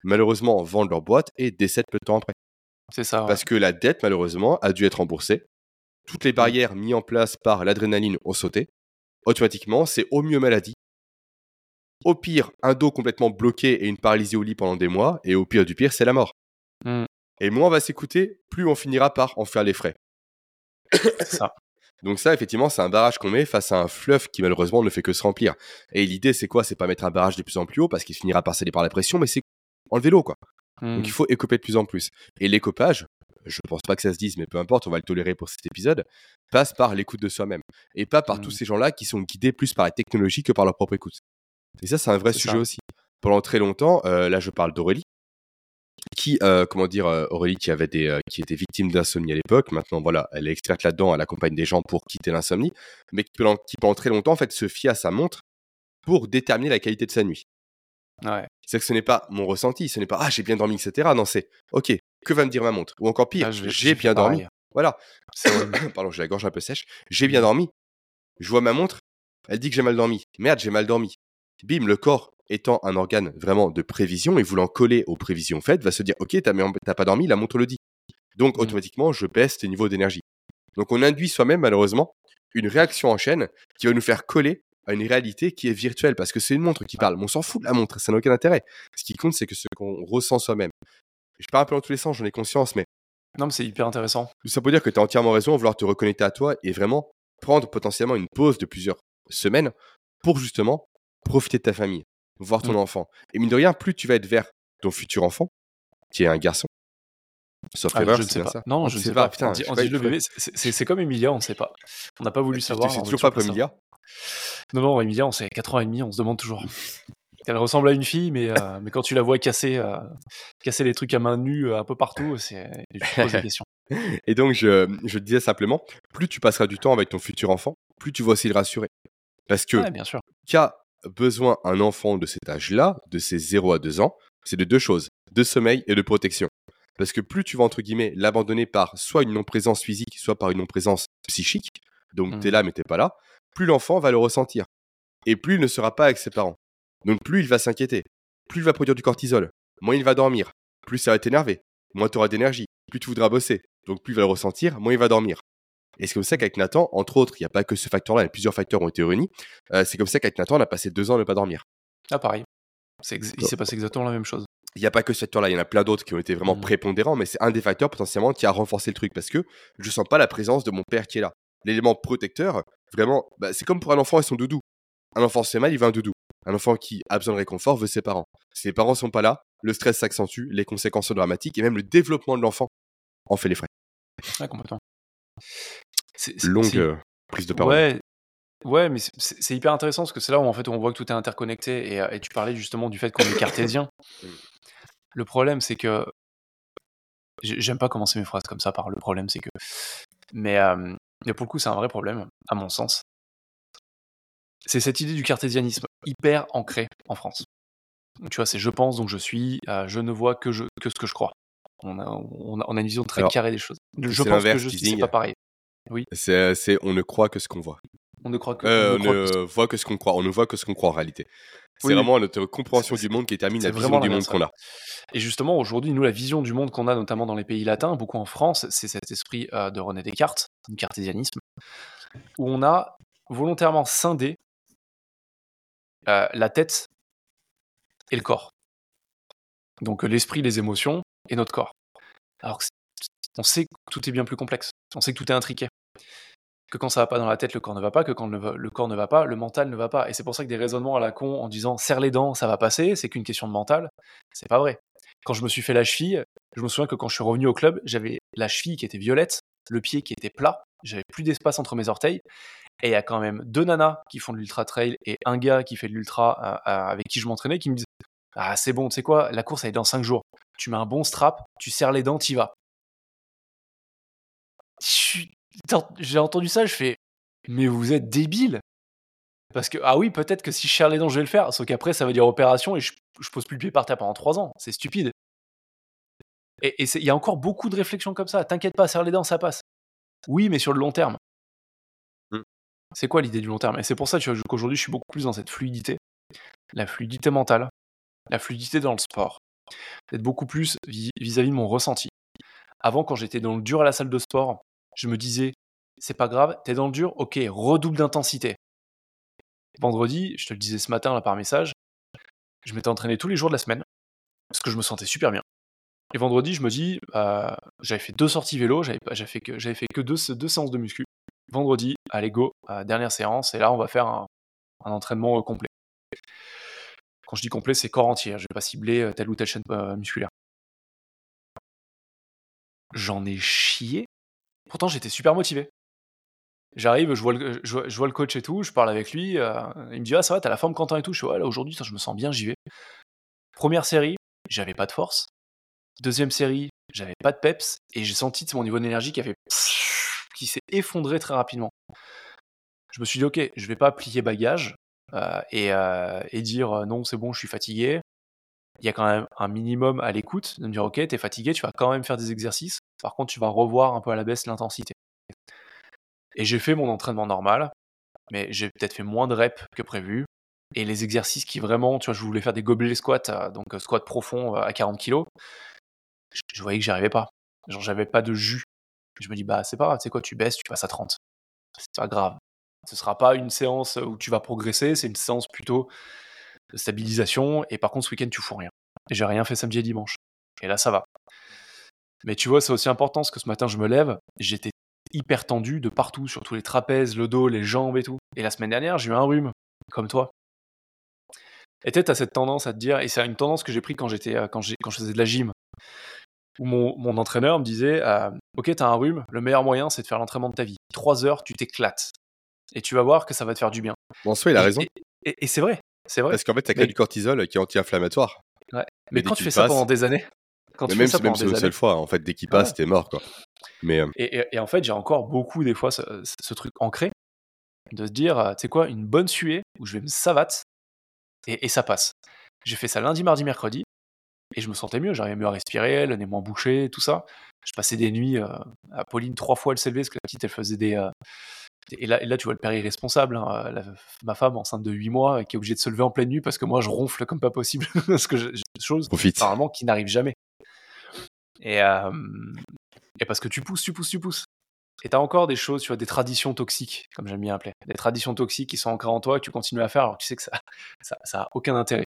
malheureusement vendent leur boîte et décèdent peu de temps après. C'est ça. ouais. Parce que la dette, malheureusement, a dû être remboursée. Toutes les barrières mises en place par l'adrénaline ont sauté. Automatiquement, c'est au mieux maladie. Au pire, un dos complètement bloqué et une paralysie au lit pendant des mois. Et au pire du pire, c'est la mort. Mm. Et moins on va s'écouter, plus on finira par en faire les frais. Ça. Donc ça, effectivement, c'est un barrage qu'on met face à un fleuve qui malheureusement ne fait que se remplir. Et l'idée, c'est quoi? C'est pas mettre un barrage de plus en plus haut parce qu'il finira par céder par la pression, mais c'est enlever l'eau, quoi. Mmh. Donc il faut écoper de plus en plus. Et l'écopage, je pense pas que ça se dise, mais peu importe, on va le tolérer pour cet épisode, passe par l'écoute de soi-même. Et pas par tous ces gens-là qui sont guidés plus par la technologie que par leur propre écoute. Et ça, c'est un vrai sujet ça. aussi. Pendant très longtemps, euh, là je parle d'Aurélie, qui, euh, comment dire, euh, Aurélie qui avait des, euh, qui était victime d'insomnie à l'époque. Maintenant, voilà, elle est experte là-dedans, elle accompagne des gens pour quitter l'insomnie, mais qui pendant, qui pendant très longtemps, en fait, se fie à sa montre pour déterminer la qualité de sa nuit. Ouais. C'est que ce n'est pas mon ressenti, ce n'est pas ah j'ai bien dormi, etc. Non, c'est ok, que va me dire ma montre Ou encore pire, Ah, j'ai bien dormi. pareil. Voilà. Pardon, j'ai la gorge un peu sèche. J'ai bien dormi. Je vois ma montre, elle dit que j'ai mal dormi. Merde, j'ai mal dormi. Bim, le corps étant un organe vraiment de prévision et voulant coller aux prévisions faites, va se dire ok, t'as pas dormi, la montre le dit. Donc Mm. automatiquement, je baisse tes niveaux d'énergie. Donc on induit soi-même malheureusement une réaction en chaîne qui va nous faire coller à une réalité qui est virtuelle parce que c'est une montre qui parle. Mais on s'en fout de la montre, ça n'a aucun intérêt. Ce qui compte, c'est que ce qu'on ressent soi-même. Je pars un peu dans tous les sens, j'en ai conscience, mais Non, mais c'est hyper intéressant. ça pour dire que tu as entièrement raison à vouloir te reconnecter à toi et vraiment prendre potentiellement une pause de plusieurs semaines pour justement profiter de ta famille, voir ton Mm. enfant. Et mine de rien, plus tu vas être vers ton futur enfant, qui est un garçon, sauf Ah, erreur, je ne c'est sais pas. ça. Non, On je ne sais pas. putain, on dit, on le bébé, c'est- c'est c'est comme Emilia, on ne sait pas. On n'a pas voulu savoir. tu sais on veut toujours pas pour. Emilia Non, non, Emilia, on sait 4 ans et demi, on se demande toujours. Elle ressemble à une fille, mais, euh, mais quand tu la vois casser, euh, casser les trucs à main nue euh, un peu partout, c'est des questions. Et donc, je, disais simplement, plus tu passeras du temps avec ton futur enfant, plus tu vas aussi le rassurer. Parce que Ouais, bien sûr. qu'a besoin un enfant de cet âge-là, de ses 0 à 2 ans, c'est de deux choses, de sommeil et de protection. Parce que plus tu vas, entre guillemets, l'abandonner par soit une non-présence physique, soit par une non-présence psychique, donc t'es là mais t'es pas là, plus l'enfant va le ressentir. Et plus il ne sera pas avec ses parents. Donc plus il va s'inquiéter, plus il va produire du cortisol, moins il va dormir, plus ça va t'énerver, moins tu auras d'énergie, plus tu voudras bosser, donc plus il va le ressentir, moins il va dormir. Et c'est comme ça qu'avec Nathan, entre autres, il n'y a pas que ce facteur-là, a plusieurs facteurs ont été réunis, euh, c'est comme ça qu'avec Nathan, on a passé deux ans à ne pas dormir. Ah, pareil. Il s'est passé exactement la même chose. Il n'y a pas que ce facteur-là, il y en a plein d'autres qui ont été vraiment Mhm. prépondérants, mais c'est un des facteurs potentiellement qui a renforcé le truc parce que je sens pas la présence de mon père qui est là. L'élément protecteur, vraiment, bah, c'est comme pour un enfant et son doudou. Un enfant se fait mal, il veut un doudou. Un enfant qui a besoin de réconfort veut ses parents. Si les parents sont pas là, le stress s'accentue, les conséquences sont dramatiques et même le développement de l'enfant en fait les frais. Ouais, complètement. c'est- c'est- Longue euh, prise de parole. Ouais, ouais, mais c'est- hyper intéressant parce que c'est là où en fait on voit que tout est interconnecté et, euh, et tu parlais justement du fait qu'on est cartésien. Le problème c'est que j'ai- j'aime pas commencer mes phrases comme ça par le problème c'est que, mais, euh, mais pour le coup c'est un vrai problème à mon sens. C'est cette idée du cartésianisme hyper ancrée en France. Tu vois, c'est je pense donc je suis, euh, je ne vois que je que ce que je crois. On a, on a, on a une vision très Alors, carrée des choses. Je pense que je suis, c'est pas pareil. C'est, c'est on ne croit que ce qu'on voit. On ne croit que. Euh, on on ne croit que- ne voit que ce qu'on croit. On ne voit que ce qu'on croit en réalité. C'est Oui, oui. vraiment notre compréhension du monde qui détermine la vision du monde qu'on a. Et justement, aujourd'hui, nous, la vision du monde qu'on a, notamment dans les pays latins, beaucoup en France, c'est cet esprit euh, de René Descartes, du cartésianisme, où on a volontairement scindé euh, la tête et le corps. Donc euh, l'esprit, les émotions et notre corps. Alors on sait que tout est bien plus complexe. On sait que tout est intriqué. Que quand ça va pas dans la tête, le corps ne va pas. Que quand le, le corps ne va pas, le mental ne va pas. Et c'est pour ça que des raisonnements à la con en disant serre les dents, ça va passer, c'est qu'une question de mental. C'est pas vrai. Quand je me suis fait la cheville, je me souviens que quand je suis revenu au club, j'avais la cheville qui était violette, le pied qui était plat, j'avais plus d'espace entre mes orteils. Et il y a quand même deux nanas qui font de l'ultra trail et un gars qui fait de l'ultra euh, euh, avec qui je m'entraînais qui me disent Ah, c'est bon, tu sais quoi, la course elle est dans 5 jours. Tu mets un bon strap, tu serres les dents, t'y vas. J'ai entendu ça, je fais Mais vous êtes débile Parce que, ah oui, peut-être que si je serre les dents, je vais le faire, sauf qu'après ça veut dire opération et je, je pose plus le pied par terre pendant 3 ans. C'est stupide. Et il y a encore beaucoup de réflexions comme ça. T'inquiète pas, serre les dents, ça passe. Oui, mais sur le long terme. C'est quoi l'idée du long terme? Et c'est pour ça qu'aujourd'hui, je suis beaucoup plus dans cette fluidité. La fluidité mentale, la fluidité dans le sport. D'être beaucoup plus vis- vis-à-vis de mon ressenti. Avant, quand j'étais dans le dur à la salle de sport, je me disais, c'est pas grave, t'es dans le dur, ok, redouble d'intensité. Vendredi, je te le disais ce matin là par message, je m'étais entraîné tous les jours de la semaine, parce que je me sentais super bien. Et vendredi, je me dis, euh, j'avais fait deux sorties vélo, j'avais fait que, fait que deux, deux séances de muscu. Vendredi, allez go, dernière séance, et là on va faire un, entraînement euh, complet. Quand je dis complet, c'est corps entier, hein, je vais pas cibler euh, telle ou telle chaîne euh, musculaire. J'en ai chié. Pourtant, j'étais super motivé. J'arrive, je vois, le, je, le coach et tout, je parle avec lui. il me dit Ah, ça va, t'as la forme Quentin et tout? Je suis là, aujourd'hui, je me sens bien, j'y vais. Première série, j'avais pas de force. Deuxième série, j'avais pas de peps. Et j'ai senti mon niveau d'énergie qui a fait. Qui s'est effondré très rapidement. Je me suis dit Ok, je vais pas plier bagage euh, et, euh, et dire euh, Non, c'est bon, je suis fatigué. Il y a quand même un minimum à l'écoute de me dire Ok, t'es fatigué, tu vas quand même faire des exercices. Par contre, tu vas revoir un peu à la baisse l'intensité. Et j'ai fait mon entraînement normal, mais j'ai peut-être fait moins de reps que prévu. Et les exercices qui vraiment, tu vois, je voulais faire des gobelets squats, donc squat profond à 40 kg, je, je voyais que j'y arrivais pas. Genre, j'avais pas de jus. Je me dis, bah, c'est pas grave, sais quoi, tu baisses, tu passes à 30. C'est pas grave. Ce sera pas une séance où tu vas progresser, c'est une séance plutôt de stabilisation. Et par contre, ce week-end, tu fous rien. Et j'ai rien fait samedi et dimanche. Et là, ça va. Mais tu vois, c'est aussi important parce que ce matin, je me lève, j'étais hyper tendu de partout, sur tous les trapèzes, le dos, les jambes et tout. Et la semaine dernière, j'ai eu un rhume, comme toi. Et tu as cette tendance à te dire, et c'est une tendance que j'ai pris quand j'étais, euh, quand, quand je faisais de la gym, où mon, mon entraîneur me disait, euh, ok, t'as un rhume, le meilleur moyen, c'est de faire l'entraînement de ta vie. Trois heures, tu t'éclates. Et tu vas voir que ça va te faire du bien. En soi, il a Et- raison. Et, c'est vrai, c'est vrai. Parce qu'en fait, t'as Mais- que du cortisol qui est anti-inflammatoire. Mais mais quand tu fais ça pendant des années, quand Mais tu même, fais ça même pendant si des c'est une seule fois, en fait, dès qu'il Ah passe, ouais. t'es mort, quoi. Mais euh, Et, et- et en fait, j'ai encore beaucoup, des fois, ce, ce truc ancré de se dire, euh, tu sais quoi, une bonne suée où je vais me savate et, et ça passe. J'ai fait ça lundi, mardi, mercredi et je me sentais mieux. J'arrivais mieux à respirer, le nez moins bouché, tout ça. Je passais des nuits euh, à Pauline trois fois elle s'élevait parce que la petite, elle faisait des. euh, et, là, et là, tu vois le père irresponsable, hein, la- ma femme enceinte de 8 mois qui est obligée de se lever en pleine nuit parce que moi, je ronfle comme pas possible. parce que j'ai des choses profite. normalement qui n'arrive jamais. Et, euh, et parce que tu pousses, tu pousses, tu pousses. Et t'as encore des choses, tu vois, des traditions toxiques, comme j'aime bien appeler. Des traditions toxiques qui sont ancrées en toi et que tu continues à faire alors que tu sais que ça, ça, ça a aucun intérêt.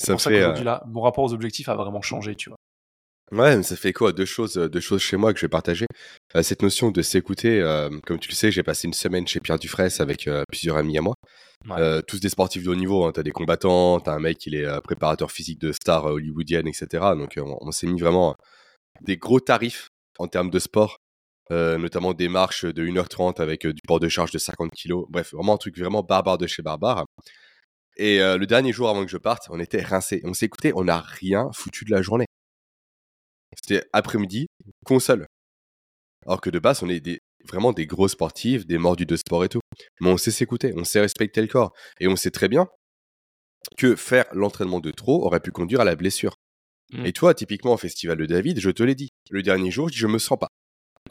C'est Ça pour ça fait, qu'aujourd'hui, là, mon rapport aux objectifs a vraiment changé, tu vois. Ouais, mais ça fait quoi Deux choses, euh, deux choses chez moi que je vais partager? Euh, cette notion de s'écouter, euh, comme tu le sais, j'ai passé une semaine chez Pierre Dufresne avec euh, plusieurs amis à moi. Ouais. Euh, tous des sportifs de haut niveau. Hein. T'as des combattants, t'as un mec qui est euh, préparateur physique de stars euh, hollywoodiennes, etc. Donc euh, on, on s'est mis vraiment des gros tarifs en termes de sport euh, notamment des marches de 1h30 avec euh, du port de charge de 50 kg. Bref, vraiment un truc vraiment barbare de chez barbare. Et euh, le dernier jour avant que je parte, on était rincés. On s'est écouté, on n'a rien foutu de la journée. C'était après-midi, console. Alors que de base, on est des, vraiment des gros sportifs, des mordus de sport et tout. Mais on sait s'écouter, on sait respecter le corps. Et on sait très bien que faire l'entraînement de trop aurait pu conduire à la blessure. Mm. Et toi, typiquement au festival de David, je te l'ai dit, le dernier jour, je me sens pas.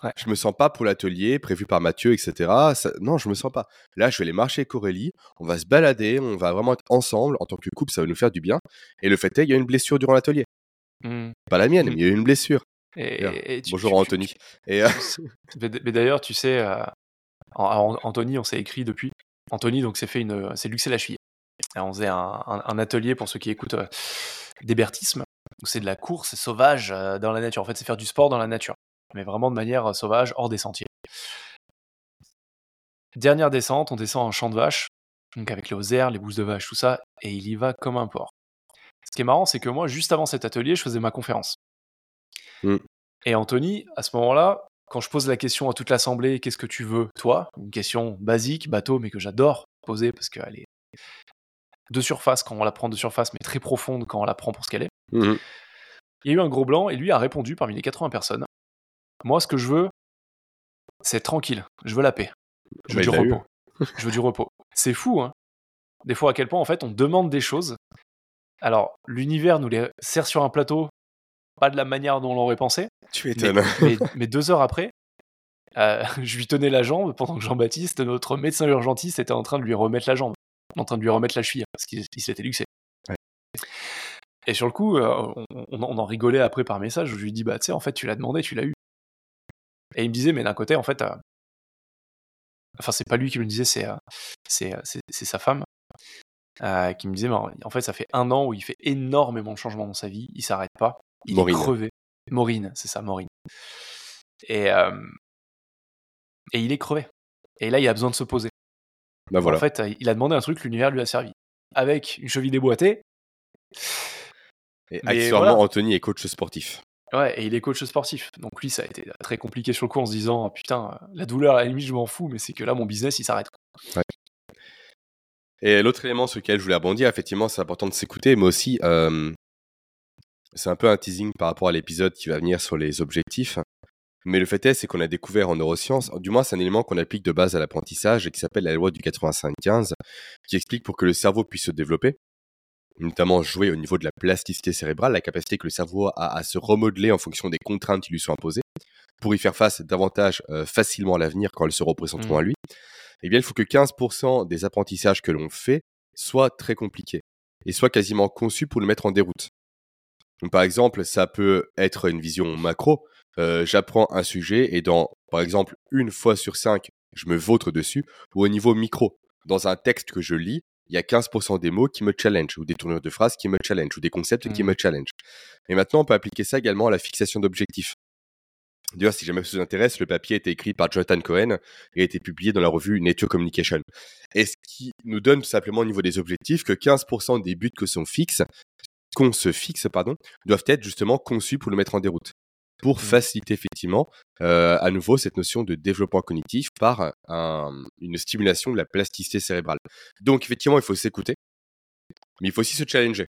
Ouais. Je me sens pas pour l'atelier prévu par Mathieu, etc. Ça- non, je me sens pas. Là, je vais aller marcher avec Aurélie, on va se balader, on va vraiment être ensemble en tant que couple, ça va nous faire du bien. Et le fait est, il y a une blessure durant l'atelier. Mm. Pas la mienne, Mm. mais il y a eu une blessure. Et, Bien. et tu- Bonjour tu- Anthony. tu- Et euh, Mais, d'ailleurs, tu sais, euh, en- en- Anthony, on s'est écrit depuis. Anthony, donc, s'est fait une, c'est luxé la cheville. On faisait un, un- un atelier pour ceux qui écoutent euh, d'hébertisme. C'est de la course sauvage euh, dans la nature. En fait, c'est faire du sport dans la nature, mais vraiment de manière euh, sauvage, hors des sentiers. Dernière descente, on descend en champ de vache, donc avec les hausers, les bousses de vache, tout ça, et il y va comme un porc. Ce qui est marrant, c'est que moi, juste avant cet atelier, je faisais ma conférence. Mm. Et Anthony, à ce moment-là, quand je pose la question à toute l'assemblée, qu'est-ce que tu veux, toi? Une question basique, bateau, mais que j'adore poser parce qu'elle est de surface quand on la prend de surface, mais très profonde quand on la prend pour ce qu'elle est. mhm. Il y a eu un gros blanc et lui a répondu parmi les 80 personnes Moi, ce que je veux, c'est tranquille. Je veux la paix. Je veux Bah, du eu. repos. je veux du repos. C'est fou, hein Des fois, à quel point, en fait, on demande des choses. Alors, l'univers nous les sert sur un plateau, pas de la manière dont on l'aurait pensé, tu mais, m'étonnes. mais- mais deux heures après, euh, je lui tenais la jambe pendant que Jean-Baptiste, notre médecin urgentiste, était en train de lui remettre la jambe, en train de lui remettre la cheville, parce qu'il il s'était luxé. Ouais. Et sur le coup, euh, on, on- on en rigolait après par message, où je lui dis, bah tu sais, en fait, tu l'as demandé, tu l'as eu. Et il me disait, mais d'un côté, en fait, euh, enfin, c'est pas lui qui me le disait, c'est euh, c'est euh, c'est- c'est sa femme, euh, qui me disait, mais en fait, ça fait un an où il fait énormément de changements dans sa vie, il s'arrête pas, il Maureen. est crevé. Maureen, c'est ça, Maureen. Et, euh, et il est crevé. Et là, il a besoin de se poser. Bah voilà. En fait, il a demandé un truc, l'univers lui a servi. Avec une cheville déboîtée, et accessoirement, voilà. Anthony est coach sportif. Ouais, et il est coach sportif. Donc lui, ça a été très compliqué sur le coup en se disant, oh, putain, la douleur, à la limite, je m'en fous, mais c'est que là, mon business, il s'arrête. Et l'autre élément sur lequel je voulais rebondir, effectivement, c'est important de s'écouter, mais aussi, c'est un peu un teasing par rapport à l'épisode qui va venir sur les objectifs. Mais le fait est, c'est qu'on a découvert en neurosciences, du moins c'est un élément qu'on applique de base à l'apprentissage et qui s'appelle la loi du 85-15, qui explique pour que le cerveau puisse se développer, notamment jouer au niveau de la plasticité cérébrale, la capacité que le cerveau a à se remodeler en fonction des contraintes qui lui sont imposées, pour y faire face davantage euh, facilement à l'avenir quand elles se représenteront Mhm. à lui, eh bien il faut que 15% des apprentissages que l'on fait soient très compliqués et soient quasiment conçus pour le mettre en déroute. Donc, par exemple, ça peut être une vision macro. Euh, J'apprends un sujet et dans, par exemple, une fois sur cinq, je me vautre dessus. Ou au niveau micro, dans un texte que je lis, il y a 15% des mots qui me challenge, ou des tournures de phrases qui me challenge, ou des concepts qui Mhm. me challenge. Et maintenant, on peut appliquer ça également à la fixation d'objectifs. D'ailleurs, si jamais ça vous intéresse, le papier a été écrit par Jonathan Cohen et a été publié dans la revue Nature Communication. Et ce qui nous donne tout simplement au niveau des objectifs que 15% des buts que sont fixes, qu'on se fixe, pardon, doivent être justement conçus pour le mettre en déroute. Pour Mhm. faciliter effectivement euh, à nouveau cette notion de développement cognitif par un- une stimulation de la plasticité cérébrale. Donc effectivement, il faut s'écouter, mais il faut aussi se challenger.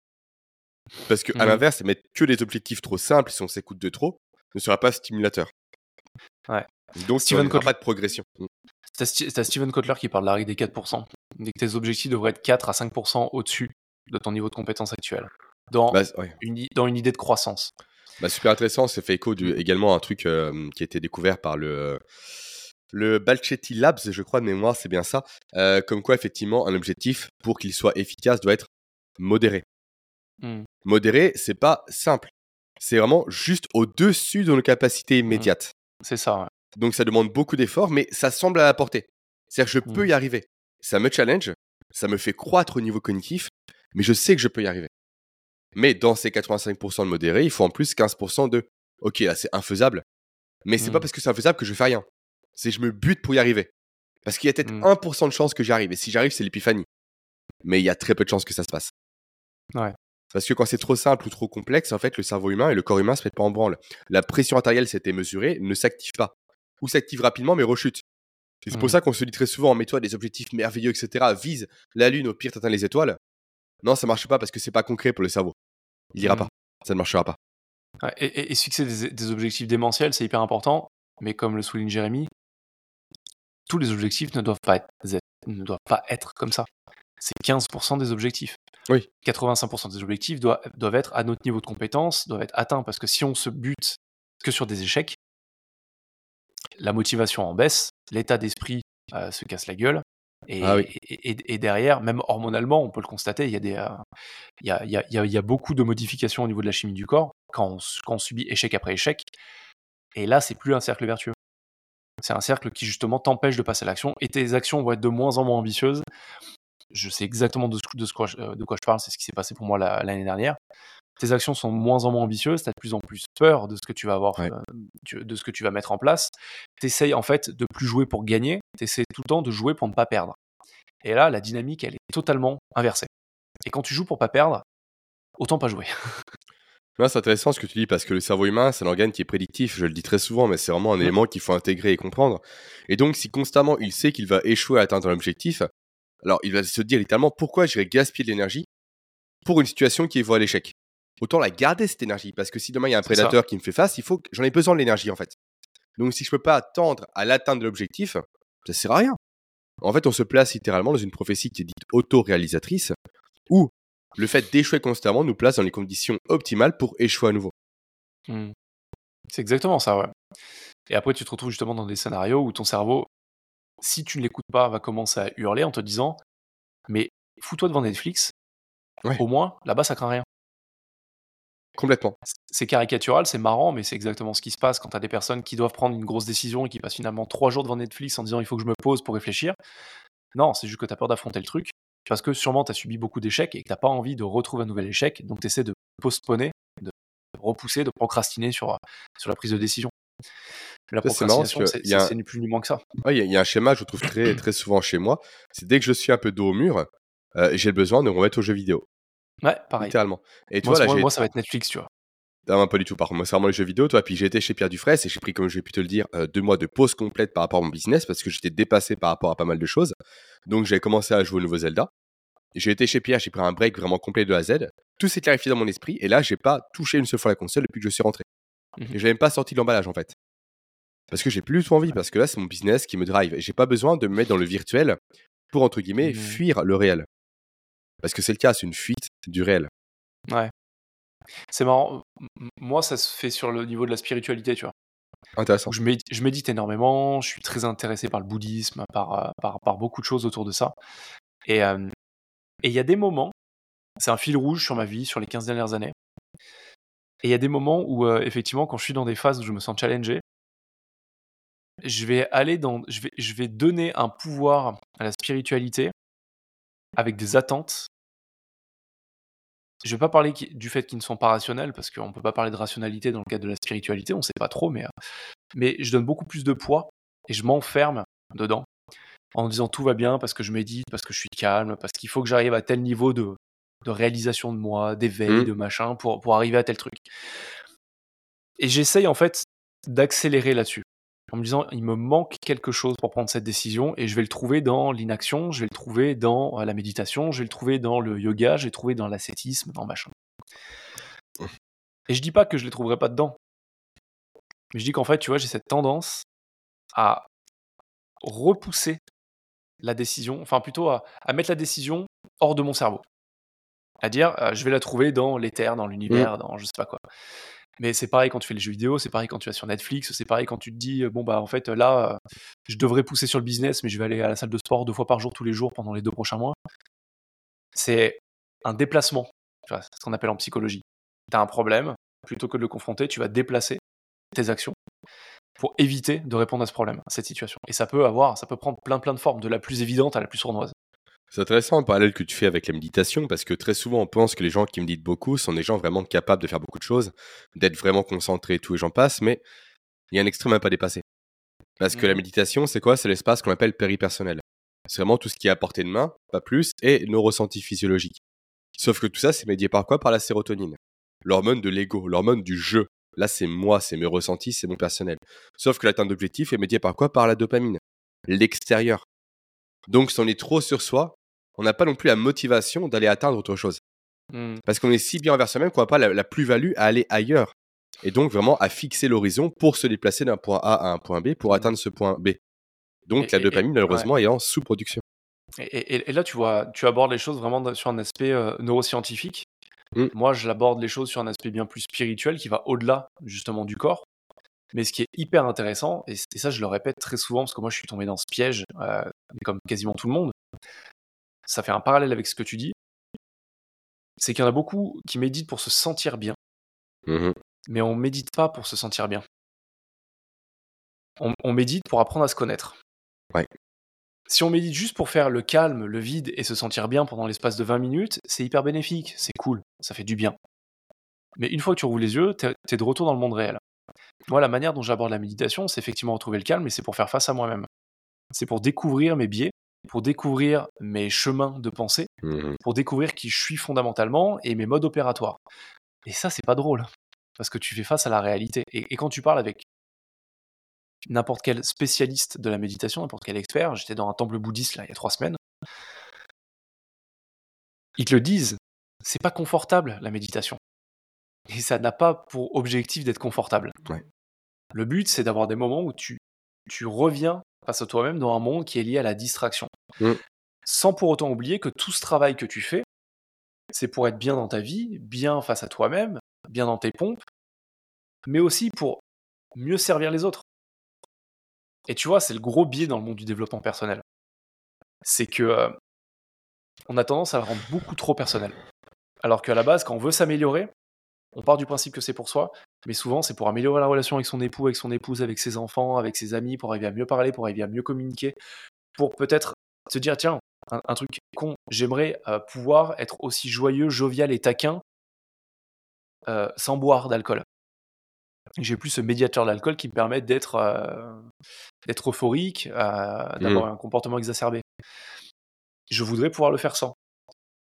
Parce que à Mhm. l'inverse, mettre que des objectifs trop simples si on s'écoute de trop ne sera pas stimulateur. Ouais. Donc Steven il n'y aura Kotler- pas de progression. T'as Sti- t'as Steven Kotler qui parle de la règle des 4%. Et que tes objectifs devraient être 4 à 5% au-dessus de ton niveau de compétence actuel. Dans, Bah, ouais. une, i- dans une idée de croissance. Bah, super intéressant, c'est fait écho du, également à un truc euh, qui a été découvert par le, le Balchetti Labs, je crois de mémoire, c'est bien ça. Euh, comme quoi, effectivement, un objectif, pour qu'il soit efficace, doit être modéré. Hmm. Modéré, c'est pas simple. C'est vraiment juste au-dessus de nos capacités immédiates. C'est ça, ouais. Donc ça demande beaucoup d'efforts, mais ça semble à la portée. C'est-à-dire que je peux Mm. y arriver. Ça me challenge, ça me fait croître au niveau cognitif, mais je sais que je peux y arriver. Mais dans ces 85% de modéré, il faut en plus 15% de OK, là c'est infaisable. Mais c'est Mm. pas parce que c'est infaisable que je fais rien. C'est je me bute pour y arriver. Parce qu'il y a peut-être Mm. 1% de chance que j'y arrive. Et si j'arrive, c'est l'épiphanie. Mais il y a très peu de chances que ça se passe. Ouais. Parce que quand c'est trop simple ou trop complexe, en fait, le cerveau humain et le corps humain se mettent pas en branle. La pression artérielle, c'était mesurée, ne s'active pas. ou s'active rapidement mais rechute. C'est pour Mhm. ça qu'on se dit très souvent, mets-toi des objectifs merveilleux, etc. Vise la lune, au pire t'atteins les étoiles. Non, ça marche pas parce que c'est pas concret pour le cerveau. Il ira Mhm. pas. Ça ne marchera pas. Ouais, et, fixer des, des objectifs démentiels, c'est hyper important, mais comme le souligne Jérémy, tous les objectifs ne doivent pas être, ne doivent pas être comme ça. C'est 15% des objectifs. Oui. 85% des objectifs doivent, doivent être à notre niveau de compétence, doivent être atteints, parce que si on se bute que sur des échecs, la motivation en baisse, l'état d'esprit euh, se casse la gueule, et, Ah oui. et- et- et derrière, même hormonalement, on peut le constater, il y, a des, euh, il y, a, il y a- il y a- beaucoup de modifications au niveau de la chimie du corps quand on, quand on subit échec après échec. Et là, c'est plus un cercle vertueux. C'est un cercle qui justement t'empêche de passer à l'action et tes actions vont être de moins en moins ambitieuses. Je sais exactement de, ce- de, ce quoi, je, euh, de quoi je parle, c'est ce qui s'est passé pour moi la- l'année dernière. Tes actions sont de moins en moins ambitieuses, tu as de plus en plus peur de ce que tu vas avoir, Ouais. euh, de ce que tu vas mettre en place. Tu essayes en fait de plus jouer pour gagner, tu essaies tout le temps de jouer pour ne pas perdre. Et là, la dynamique, elle est totalement inversée. Et quand tu joues pour pas perdre, autant pas jouer. Non, c'est intéressant ce que tu dis parce que le cerveau humain, c'est un organe qui est prédictif. Je le dis très souvent, mais c'est vraiment un élément qu'il faut intégrer et comprendre. Et donc, si constamment il sait qu'il va échouer à atteindre un objectif, alors il va se dire littéralement pourquoi j'irais gaspiller de l'énergie pour une situation qui est voie à l'échec? Autant la garder cette énergie parce que si demain il y a un ça. prédateur qui me fait face, il faut que j'en ai besoin de l'énergie en fait. Donc, si je peux pas attendre à l'atteinte de l'objectif, ça sert à rien. En fait, on se place littéralement dans une prophétie qui est dite auto-réalisatrice où le fait d'échouer constamment nous place dans les conditions optimales pour échouer à nouveau. Hmm. C'est exactement ça, ouais. Et après, tu te retrouves justement dans des scénarios où ton cerveau, si tu ne l'écoutes pas, va commencer à hurler en te disant Mais fous-toi devant Netflix, Ouais. au moins, là-bas, ça craint rien. Complètement. C'est caricatural, c'est marrant, mais c'est exactement ce qui se passe quand tu as des personnes qui doivent prendre une grosse décision et qui passent finalement trois jours devant Netflix en disant il faut que je me pose pour réfléchir. Non, c'est juste que tu as peur d'affronter le truc, parce que sûrement tu as subi beaucoup d'échecs et que tu pas envie de retrouver un nouvel échec, donc tu essaies de postponer, de repousser, de procrastiner sur, sur la prise de décision. La procrastination, que c'est un- ni plus ni moins que ça. Ouais, Il y, a- il y a un schéma, je trouve très, très souvent chez moi. C'est dès que je suis un peu dos au mur, euh, j'ai besoin de me remettre aux jeux vidéo, Ouais, pareil. littéralement. Et tu Moi, vois, là, moi, j'ai. moi, ça va être Netflix, tu vois. Non, pas du tout, par contre. Moi, c'est vraiment les jeux vidéo, toi. Puis j'ai été chez Pierre Dufresne et j'ai pris, comme je vais pu te le dire, euh, deux mois de pause complète par rapport à mon business parce que j'étais dépassé par rapport à pas mal de choses. Donc, j'ai commencé à jouer au nouveau Zelda. J'ai été chez Pierre, j'ai pris un break vraiment complet de A à Z. Tout s'est clarifié dans mon esprit et là, j'ai pas touché une seule fois la console depuis que je suis rentré. Mhm. Et j'ai même pas sorti de l'emballage en fait. Parce que j'ai plus du tout envie, parce que là, c'est mon business qui me drive. Et j'ai pas besoin de me mettre dans le virtuel pour, entre guillemets, Mhm. fuir le réel. Parce que c'est le cas, c'est une fuite du réel. Ouais. C'est marrant. Moi, ça se fait sur le niveau de la spiritualité, tu vois. Intéressant. je, médite, je médite énormément, je suis très intéressé par le bouddhisme, par, euh, par, par beaucoup de choses autour de ça. Et euh, et il y a des moments, c'est un fil rouge sur ma vie, sur les 15 dernières années. Et il y a des moments où, euh, effectivement, quand je suis dans des phases où je me sens challengé, je vais aller dans. Je vais, je vais donner un pouvoir à la spiritualité avec des attentes. Je vais pas parler du fait qu'ils ne sont pas rationnels, parce qu'on peut pas parler de rationalité dans le cadre de la spiritualité, on sait pas trop, mais, euh, mais je donne beaucoup plus de poids et je m'enferme dedans en disant tout va bien parce que je médite, parce que je suis calme, parce qu'il faut que j'arrive à tel niveau de, de réalisation de moi, d'éveil, Mhm. de machin, pour, pour arriver à tel truc. Et j'essaye en fait d'accélérer là-dessus. En me disant, il me manque quelque chose pour prendre cette décision et je vais le trouver dans l'inaction, je vais le trouver dans euh, la méditation, je vais le trouver dans le yoga, je vais le trouver dans l'ascétisme, dans machin. Et je dis pas que je les trouverai pas dedans. Mais je dis qu'en fait, tu vois, j'ai cette tendance à repousser la décision, enfin plutôt à, à mettre la décision hors de mon cerveau. À dire, euh, je vais la trouver dans l'éther, dans l'univers, dans je sais pas quoi. Mais c'est pareil quand tu fais les jeux vidéo, c'est pareil quand tu vas sur Netflix, c'est pareil quand tu te dis, euh, bon bah en fait là, euh, je devrais pousser sur le business, mais je vais aller à la salle de sport deux fois par jour, tous les jours, pendant les deux prochains mois. C'est un déplacement, c'est ce qu'on appelle en psychologie. Tu as un problème, plutôt que de le confronter, tu vas déplacer tes actions pour éviter de répondre à ce problème, à cette situation. Et ça peut avoir, ça peut prendre plein plein de formes, de la plus évidente à la plus sournoise. C'est intéressant le parallèle que tu fais avec la méditation parce que très souvent on pense que les gens qui méditent beaucoup sont des gens vraiment capables de faire beaucoup de choses, d'être vraiment concentrés, tout et j'en passe, mais il y a un extrême à pas dépasser. Parce que la Mhm. méditation, c'est quoi? C'est l'espace qu'on appelle péripersonnel. C'est vraiment tout ce qui est à portée de main, pas plus, et nos ressentis physiologiques. Sauf que tout ça, c'est médié par quoi? Par la sérotonine. L'hormone de l'ego, l'hormone du jeu. Là, c'est moi, c'est mes ressentis, c'est mon personnel. Sauf que l'atteinte d'objectif est médiée par quoi? Par la dopamine, l'extérieur. Donc, si on est trop sur soi, on n'a pas non plus la motivation d'aller atteindre autre chose. Mmh. Parce qu'on est si bien envers soi-même qu'on n'a pas la, la plus-value à aller ailleurs. Et donc, vraiment, à fixer l'horizon pour se déplacer d'un point A à un point B pour Mmh. atteindre ce point B. Donc, Et- la dopamine, et- malheureusement, est en sous-production. Et, là, tu vois, tu abordes les choses vraiment sur un aspect euh, neuroscientifique. Mm. Moi, je l'aborde les choses sur un aspect bien plus spirituel qui va au-delà justement du corps. Mais ce qui est hyper intéressant, et ça je le répète très souvent parce que moi je suis tombé dans ce piège, euh, comme quasiment tout le monde, ça fait un parallèle avec ce que tu dis, c'est qu'il y en a beaucoup qui méditent pour se sentir bien, Mhm. mais on médite pas pour se sentir bien. On, on médite pour apprendre à se connaître. Ouais. Si on médite juste pour faire le calme, le vide et se sentir bien pendant l'espace de 20 minutes, c'est hyper bénéfique, c'est cool, ça fait du bien. Mais une fois que tu rouvres les yeux, t'es es de retour dans le monde réel. Moi, la manière dont j'aborde la méditation, c'est effectivement retrouver le calme, mais c'est pour faire face à moi-même. C'est pour découvrir mes biais, pour découvrir mes chemins de pensée, Mhm. pour découvrir qui je suis fondamentalement et mes modes opératoires. Et ça, c'est pas drôle, parce que tu fais face à la réalité. Et, et quand tu parles avec n'importe quel spécialiste de la méditation, n'importe quel expert, j'étais dans un temple bouddhiste là, il y a trois semaines, ils te le disent, c'est pas confortable la méditation. Et ça n'a pas pour objectif d'être confortable. Ouais. Le but, c'est d'avoir des moments où tu, tu reviens face à toi-même dans un monde qui est lié à la distraction. Mm. Sans pour autant oublier que tout ce travail que tu fais, c'est pour être bien dans ta vie, bien face à toi-même, bien dans tes pompes, mais aussi pour mieux servir les autres. Et tu vois, c'est le gros biais dans le monde du développement personnel. C'est que euh, on a tendance à le rendre beaucoup trop personnel. Alors qu'à la base, quand on veut s'améliorer, on part du principe que c'est pour soi, mais souvent c'est pour améliorer la relation avec son époux, avec son épouse, avec ses enfants, avec ses amis, pour arriver à mieux parler, pour arriver à mieux communiquer, pour peut-être se dire tiens, un, un truc con, j'aimerais euh, pouvoir être aussi joyeux, jovial et taquin euh, sans boire d'alcool. J'ai plus ce médiateur d'alcool qui me permet d'être euh, d'être euphorique, euh, d'avoir un comportement exacerbé. Je voudrais pouvoir le faire sans.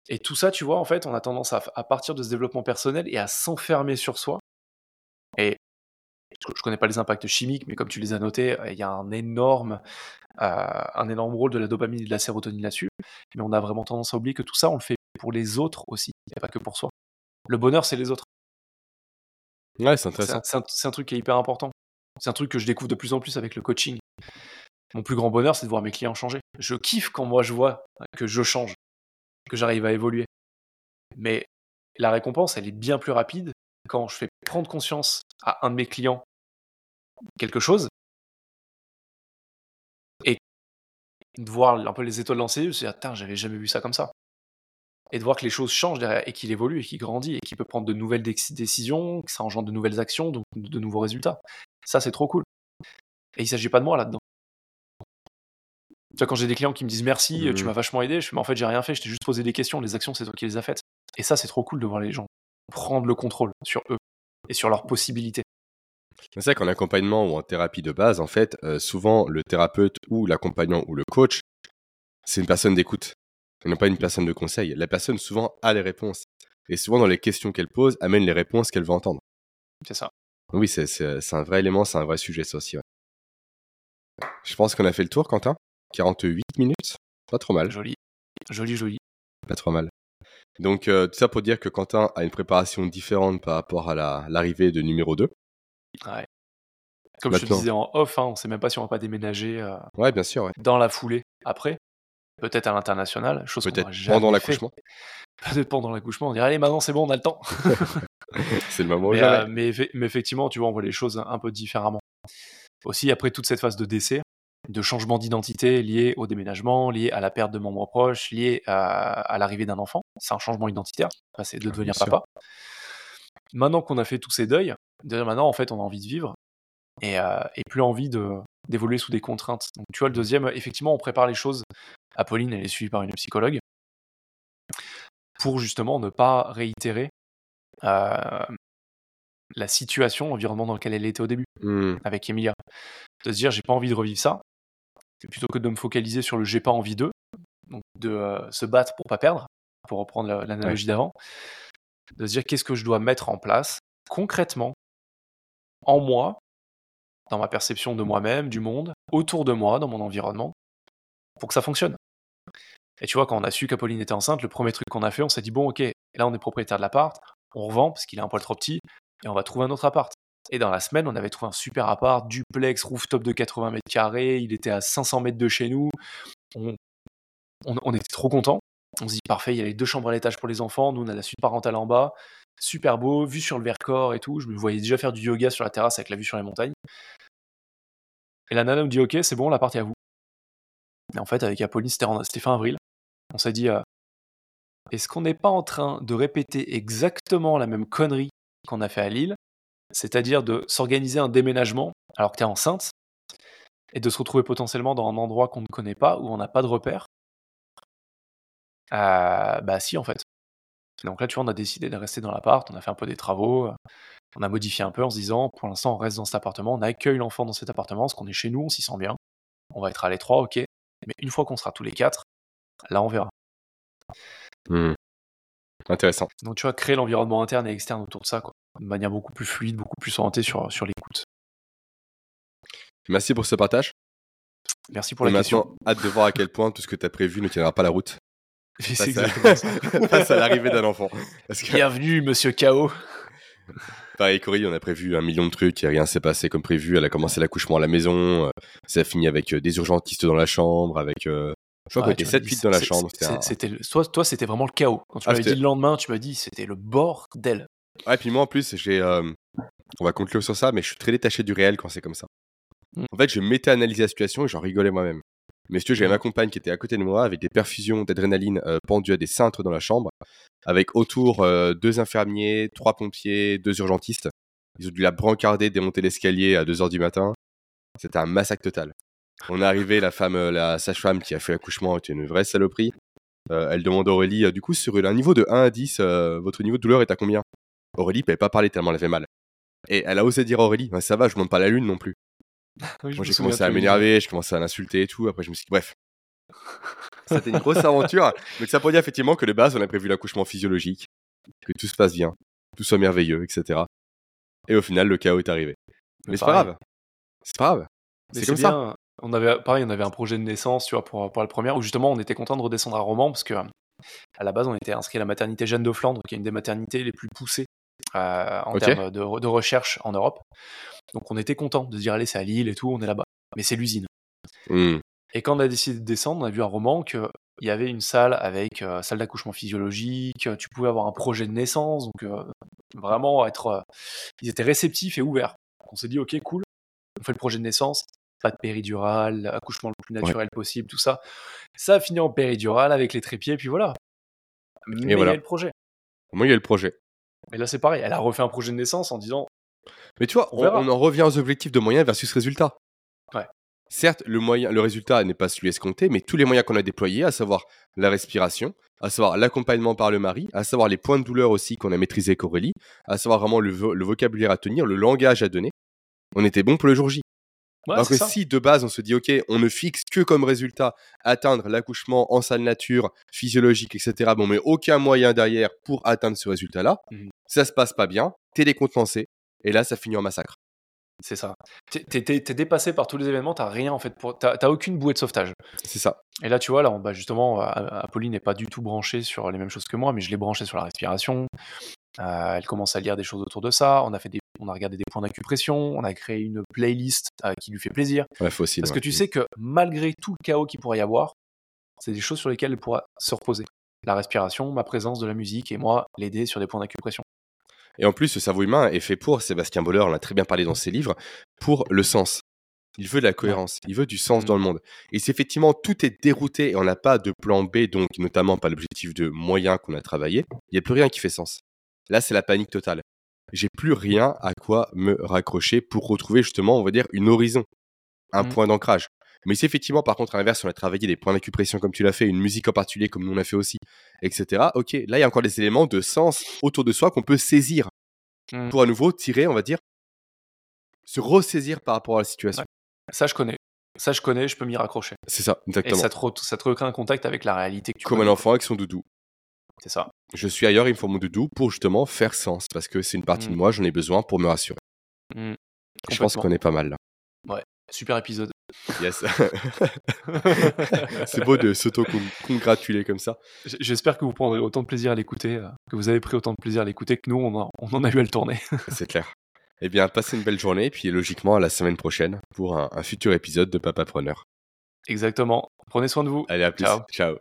Et tout ça, tu vois, en fait, on a tendance à, à partir de ce développement personnel et à s'enfermer sur soi. Et je je connais pas les impacts chimiques, mais comme tu les as notés, euh, il y a un énorme, euh, un énorme rôle de la dopamine et de la sérotonine là-dessus. Mais on a vraiment tendance à oublier que tout ça, on le fait pour les autres aussi, et pas que pour soi. Le bonheur, c'est les autres. Ouais, c'est intéressant. un, c'est un- c'est un truc qui est hyper important. C'est un truc que je découvre de plus en plus avec le coaching. Mon plus grand bonheur, c'est de voir mes clients changer. Je kiffe quand moi je vois que je change, que j'arrive à évoluer. Mais la récompense, elle est bien plus rapide quand je fais prendre conscience à un de mes clients quelque chose et de voir un peu les étoiles ses yeux, se dire, Tain, j'avais jamais vu ça comme ça. Et de voir que les choses changent derrière et qu'il évolue et qu'il grandit et qu'il peut prendre de nouvelles déc- décisions, que ça engendre de nouvelles actions, donc de nouveaux résultats. Ça, c'est trop cool. Et il s'agit pas de moi là-dedans. Tu vois, quand j'ai des clients qui me disent merci, Mhm. tu m'as vachement aidé, je fais, mais en fait, j'ai rien fait, je t'ai juste posé des questions, les actions, c'est toi qui les as faites. Et ça, c'est trop cool de voir les gens prendre le contrôle sur eux et sur leurs possibilités. C'est vrai qu'en accompagnement ou en thérapie de base, en fait, euh, souvent le thérapeute ou l'accompagnant ou le coach, c'est une personne d'écoute. N'est pas une personne de conseil. La personne souvent a les réponses. Et souvent dans les questions qu'elle pose, amène les réponses qu'elle veut entendre. C'est ça. Oui, c'est- un vrai élément, c'est un vrai sujet ça aussi. ouais. Je pense qu'on a fait le tour, Quentin? 48 minutes. Pas trop mal. Joli. Joli, joli. Pas trop mal. Donc, euh, tout ça pour dire que Quentin a une préparation différente par rapport à la- l'arrivée de numéro 2. Ouais. Comme je te disais en off, hein, on sait même pas si on va pas déménager euh, Ouais, bien sûr, ouais. dans la foulée après. Peut-être à l'international, chose qu'on Peut-être pendant l'accouchement. Peut-être pendant l'accouchement, on dirait allez maintenant c'est bon, on a le temps. C'est le moment mais, euh, mais effectivement, tu vois, on voit les choses un peu différemment. Aussi, après toute cette phase de décès, de changement d'identité lié au déménagement, lié à la perte de membres proches, lié à, à l'arrivée d'un enfant, c'est un changement identitaire, c'est de Ah, devenir papa. Maintenant qu'on a fait tous ces deuils, maintenant en fait on a envie de vivre et, euh, et plus envie de d'évoluer sous des contraintes. Donc tu vois le deuxième, effectivement on prépare les choses. Apolline elle est suivie par une psychologue pour justement ne pas réitérer euh, la situation, l'environnement dans lequel elle était au début Hmm, avec Emilia. De se dire, j'ai pas envie de revivre ça. Plutôt que de me focaliser sur le j'ai pas envie d'eux, donc de euh, se battre pour pas perdre, pour reprendre la- l'analogie d'avant, de se dire qu'est-ce que je dois mettre en place concrètement en moi, dans ma perception de moi-même, du monde, autour de moi, dans mon environnement, pour que ça fonctionne. Et tu vois, quand on a su qu'Apolline était enceinte, le premier truc qu'on a fait, on s'est dit, bon, ok, là on est propriétaire de l'appart, on revend parce qu'il est un poil trop petit, et on va trouver un autre appart. Et dans la semaine, on avait trouvé un super appart, duplex, rooftop de 80 mètres carrés, il était à 500 mètres de chez nous. On, était trop contents. On se dit, parfait, il y a les deux chambres à l'étage pour les enfants, nous on a la suite parentale en bas, super beau, vue sur le Vercors et tout. Je me voyais déjà faire du yoga sur la terrasse avec la vue sur les montagnes. Et la nana nous dit, ok, c'est bon, l'appart est à vous. Et en fait, avec Apolline, c'était fin avril. On s'est dit, euh, est-ce qu'on n'est pas en train de répéter exactement la même connerie qu'on a fait à Lille? C'est-à-dire de s'organiser un déménagement alors que tu es enceinte et de se retrouver potentiellement dans un endroit qu'on ne connaît pas, où on n'a pas de repère. Euh, bah si en fait. Donc là tu vois on a décidé de rester dans l'appart, on a fait un peu des travaux, on a modifié un peu en se disant pour l'instant on reste dans cet appartement, on accueille l'enfant dans cet appartement, parce qu'on est chez nous, on s'y sent bien, on va être à l'étroit, ok, mais une fois qu'on sera tous les quatre, là on verra. Mmh. Intéressant. Donc tu vois, créer l'environnement interne et externe autour de ça, quoi de manière beaucoup plus fluide, beaucoup plus orientée sur, sur l'écoute. Merci pour ce partage. Merci pour la question. hâte de voir à quel point tout ce que tu as prévu ne tiendra pas la route. C'est exactement ça. Face à l'arrivée d'un enfant. Bienvenue, monsieur K.O. Pareil, Cory, on a prévu un million de trucs et rien s'est passé comme prévu. Elle a commencé l'accouchement à la maison. Euh, ça a fini avec euh, des urgentistes dans la chambre, avec. Euh, je crois qu'on était 7 8 dans la chambre. C'était toi, toi c'était vraiment le chaos. Quand tu ah, m'avais dit le lendemain, tu m'as dit c'était le bordel. Ouais, puis moi en plus, j'ai. Euh, on va conclure sur ça, mais je suis très détaché du réel quand c'est comme ça. Mmh. En fait, je m'étais analysé la situation et j'en rigolais moi-même. Mais si tu j'avais mmh. ma compagne qui était à côté de moi avec des perfusions d'adrénaline euh, pendues à des cintres dans la chambre, avec autour euh, deux infirmiers, trois pompiers, deux urgentistes. Ils ont dû la brancarder, démonter l'escalier à 2h du matin. C'était un massacre total. On est arrivé, la femme, la sage-femme qui a fait l'accouchement était une vraie saloperie. elle demande à Aurélie, du coup, sur un niveau de 1 à 10, votre niveau de douleur est à combien? Aurélie pouvait pas parler tellement elle avait mal. Et elle a osé dire à Aurélie, ça va, je monte pas la lune non plus. Moi j'ai commencé à m'énerver, je commençais à l'insulter et tout. Après je me suis dit, bref. C'était une grosse aventure. Mais ça pour dire effectivement que de base on a prévu l'accouchement physiologique, que tout se passe bien, tout soit merveilleux, etc. Et au final le chaos est arrivé. Mais, c'est pas grave. C'est pas grave. C'est comme ça. On avait, pareil, on avait un projet de naissance, tu vois, pour, pour la première, où justement on était content de redescendre à Roman parce que à la base on était inscrit à la maternité Jeanne de Flandre, qui est une des maternités les plus poussées euh, en termes de, recherche en Europe. Donc on était content de se dire allez c'est à Lille et tout, on est là-bas. Mais c'est l'usine. Mmh. Et quand on a décidé de descendre, on a vu un roman qu'il y avait une salle avec euh, salle d'accouchement physiologique, tu pouvais avoir un projet de naissance, donc euh, vraiment être, ils étaient réceptifs et ouverts. On s'est dit ok cool, on fait le projet de naissance, pas de péridurale, accouchement le plus naturel possible, tout ça. Ça a fini en péridurale avec les trépieds, puis voilà. Mais voilà. il y a le projet. Moi, il y a le projet. Mais là, c'est pareil. Elle a refait un projet de naissance en disant. Mais tu vois, on, en revient aux objectifs de moyens versus résultat. Ouais. Certes, le, moyen, le résultat n'est pas celui escompté, mais tous les moyens qu'on a déployés, à savoir la respiration, à savoir l'accompagnement par le mari, à savoir les points de douleur aussi qu'on a maîtrisé avec Aurélie, à savoir vraiment le, vocabulaire à tenir, le langage à donner, on était bon pour le jour J. Alors que si de base on se dit ok, on ne fixe que comme résultat atteindre l'accouchement en salle nature, physiologique, etc. Bon, mais aucun moyen derrière pour atteindre ce résultat-là. Mmh ça se passe pas bien, t'es décontenancé, et là ça finit en massacre. C'est ça. T'es dépassé par tous les événements, t'as rien en fait, t'as aucune bouée de sauvetage. C'est ça. Et là tu vois, là, bah, justement, Apolline n'est pas du tout branchée sur les mêmes choses que moi, mais je l'ai branchée sur la respiration. Euh, elle commence à lire des choses autour de ça. On a fait des on a regardé des points d'acupression, on a créé une playlist euh, qui lui fait plaisir. Parce que tu sais que malgré tout le chaos qu'il pourrait y avoir, c'est des choses sur lesquelles elle pourra se reposer. La respiration, ma présence de la musique et moi l'aider sur des points d'acupression. Et en plus, ce cerveau humain est fait pour, Sébastien Boller en a très bien parlé dans ses livres, pour le sens. Il veut de la cohérence, il veut du sens dans le monde. Et si effectivement tout est dérouté et on n'a pas de plan B, donc notamment pas l'objectif de moyens qu'on a travaillé, il n'y a plus rien qui fait sens. Là, c'est la panique totale j'ai plus rien à quoi me raccrocher pour retrouver justement, on va dire, une horizon, un mmh. point d'ancrage. Mais si effectivement, par contre, à l'inverse, on a travaillé des points d'acupression comme tu l'as fait, une musique en particulier comme nous on a fait aussi, etc. Ok, là, il y a encore des éléments de sens autour de soi qu'on peut saisir mmh. pour à nouveau tirer, on va dire, se ressaisir par rapport à la situation. Ça, je connais. Ça, je connais, je peux m'y raccrocher. C'est ça, exactement. Et ça te, ça te recrée un contact avec la réalité que tu Comme un enfant avec son doudou. C'est ça. Je suis ailleurs, il me faut mon doudou pour justement faire sens, parce que c'est une partie de mmh. moi, j'en ai besoin pour me rassurer. Mmh. Je pense qu'on est pas mal là. Ouais, super épisode. Yes. c'est beau de s'auto-congratuler comme ça. J'espère que vous prendrez autant de plaisir à l'écouter, euh, que vous avez pris autant de plaisir à l'écouter que nous, on, on en a eu à le tourner. c'est clair. Eh bien, passez une belle journée, puis logiquement à la semaine prochaine pour un, un futur épisode de Papa Preneur. Exactement. Prenez soin de vous. Allez, à plus. Ciao.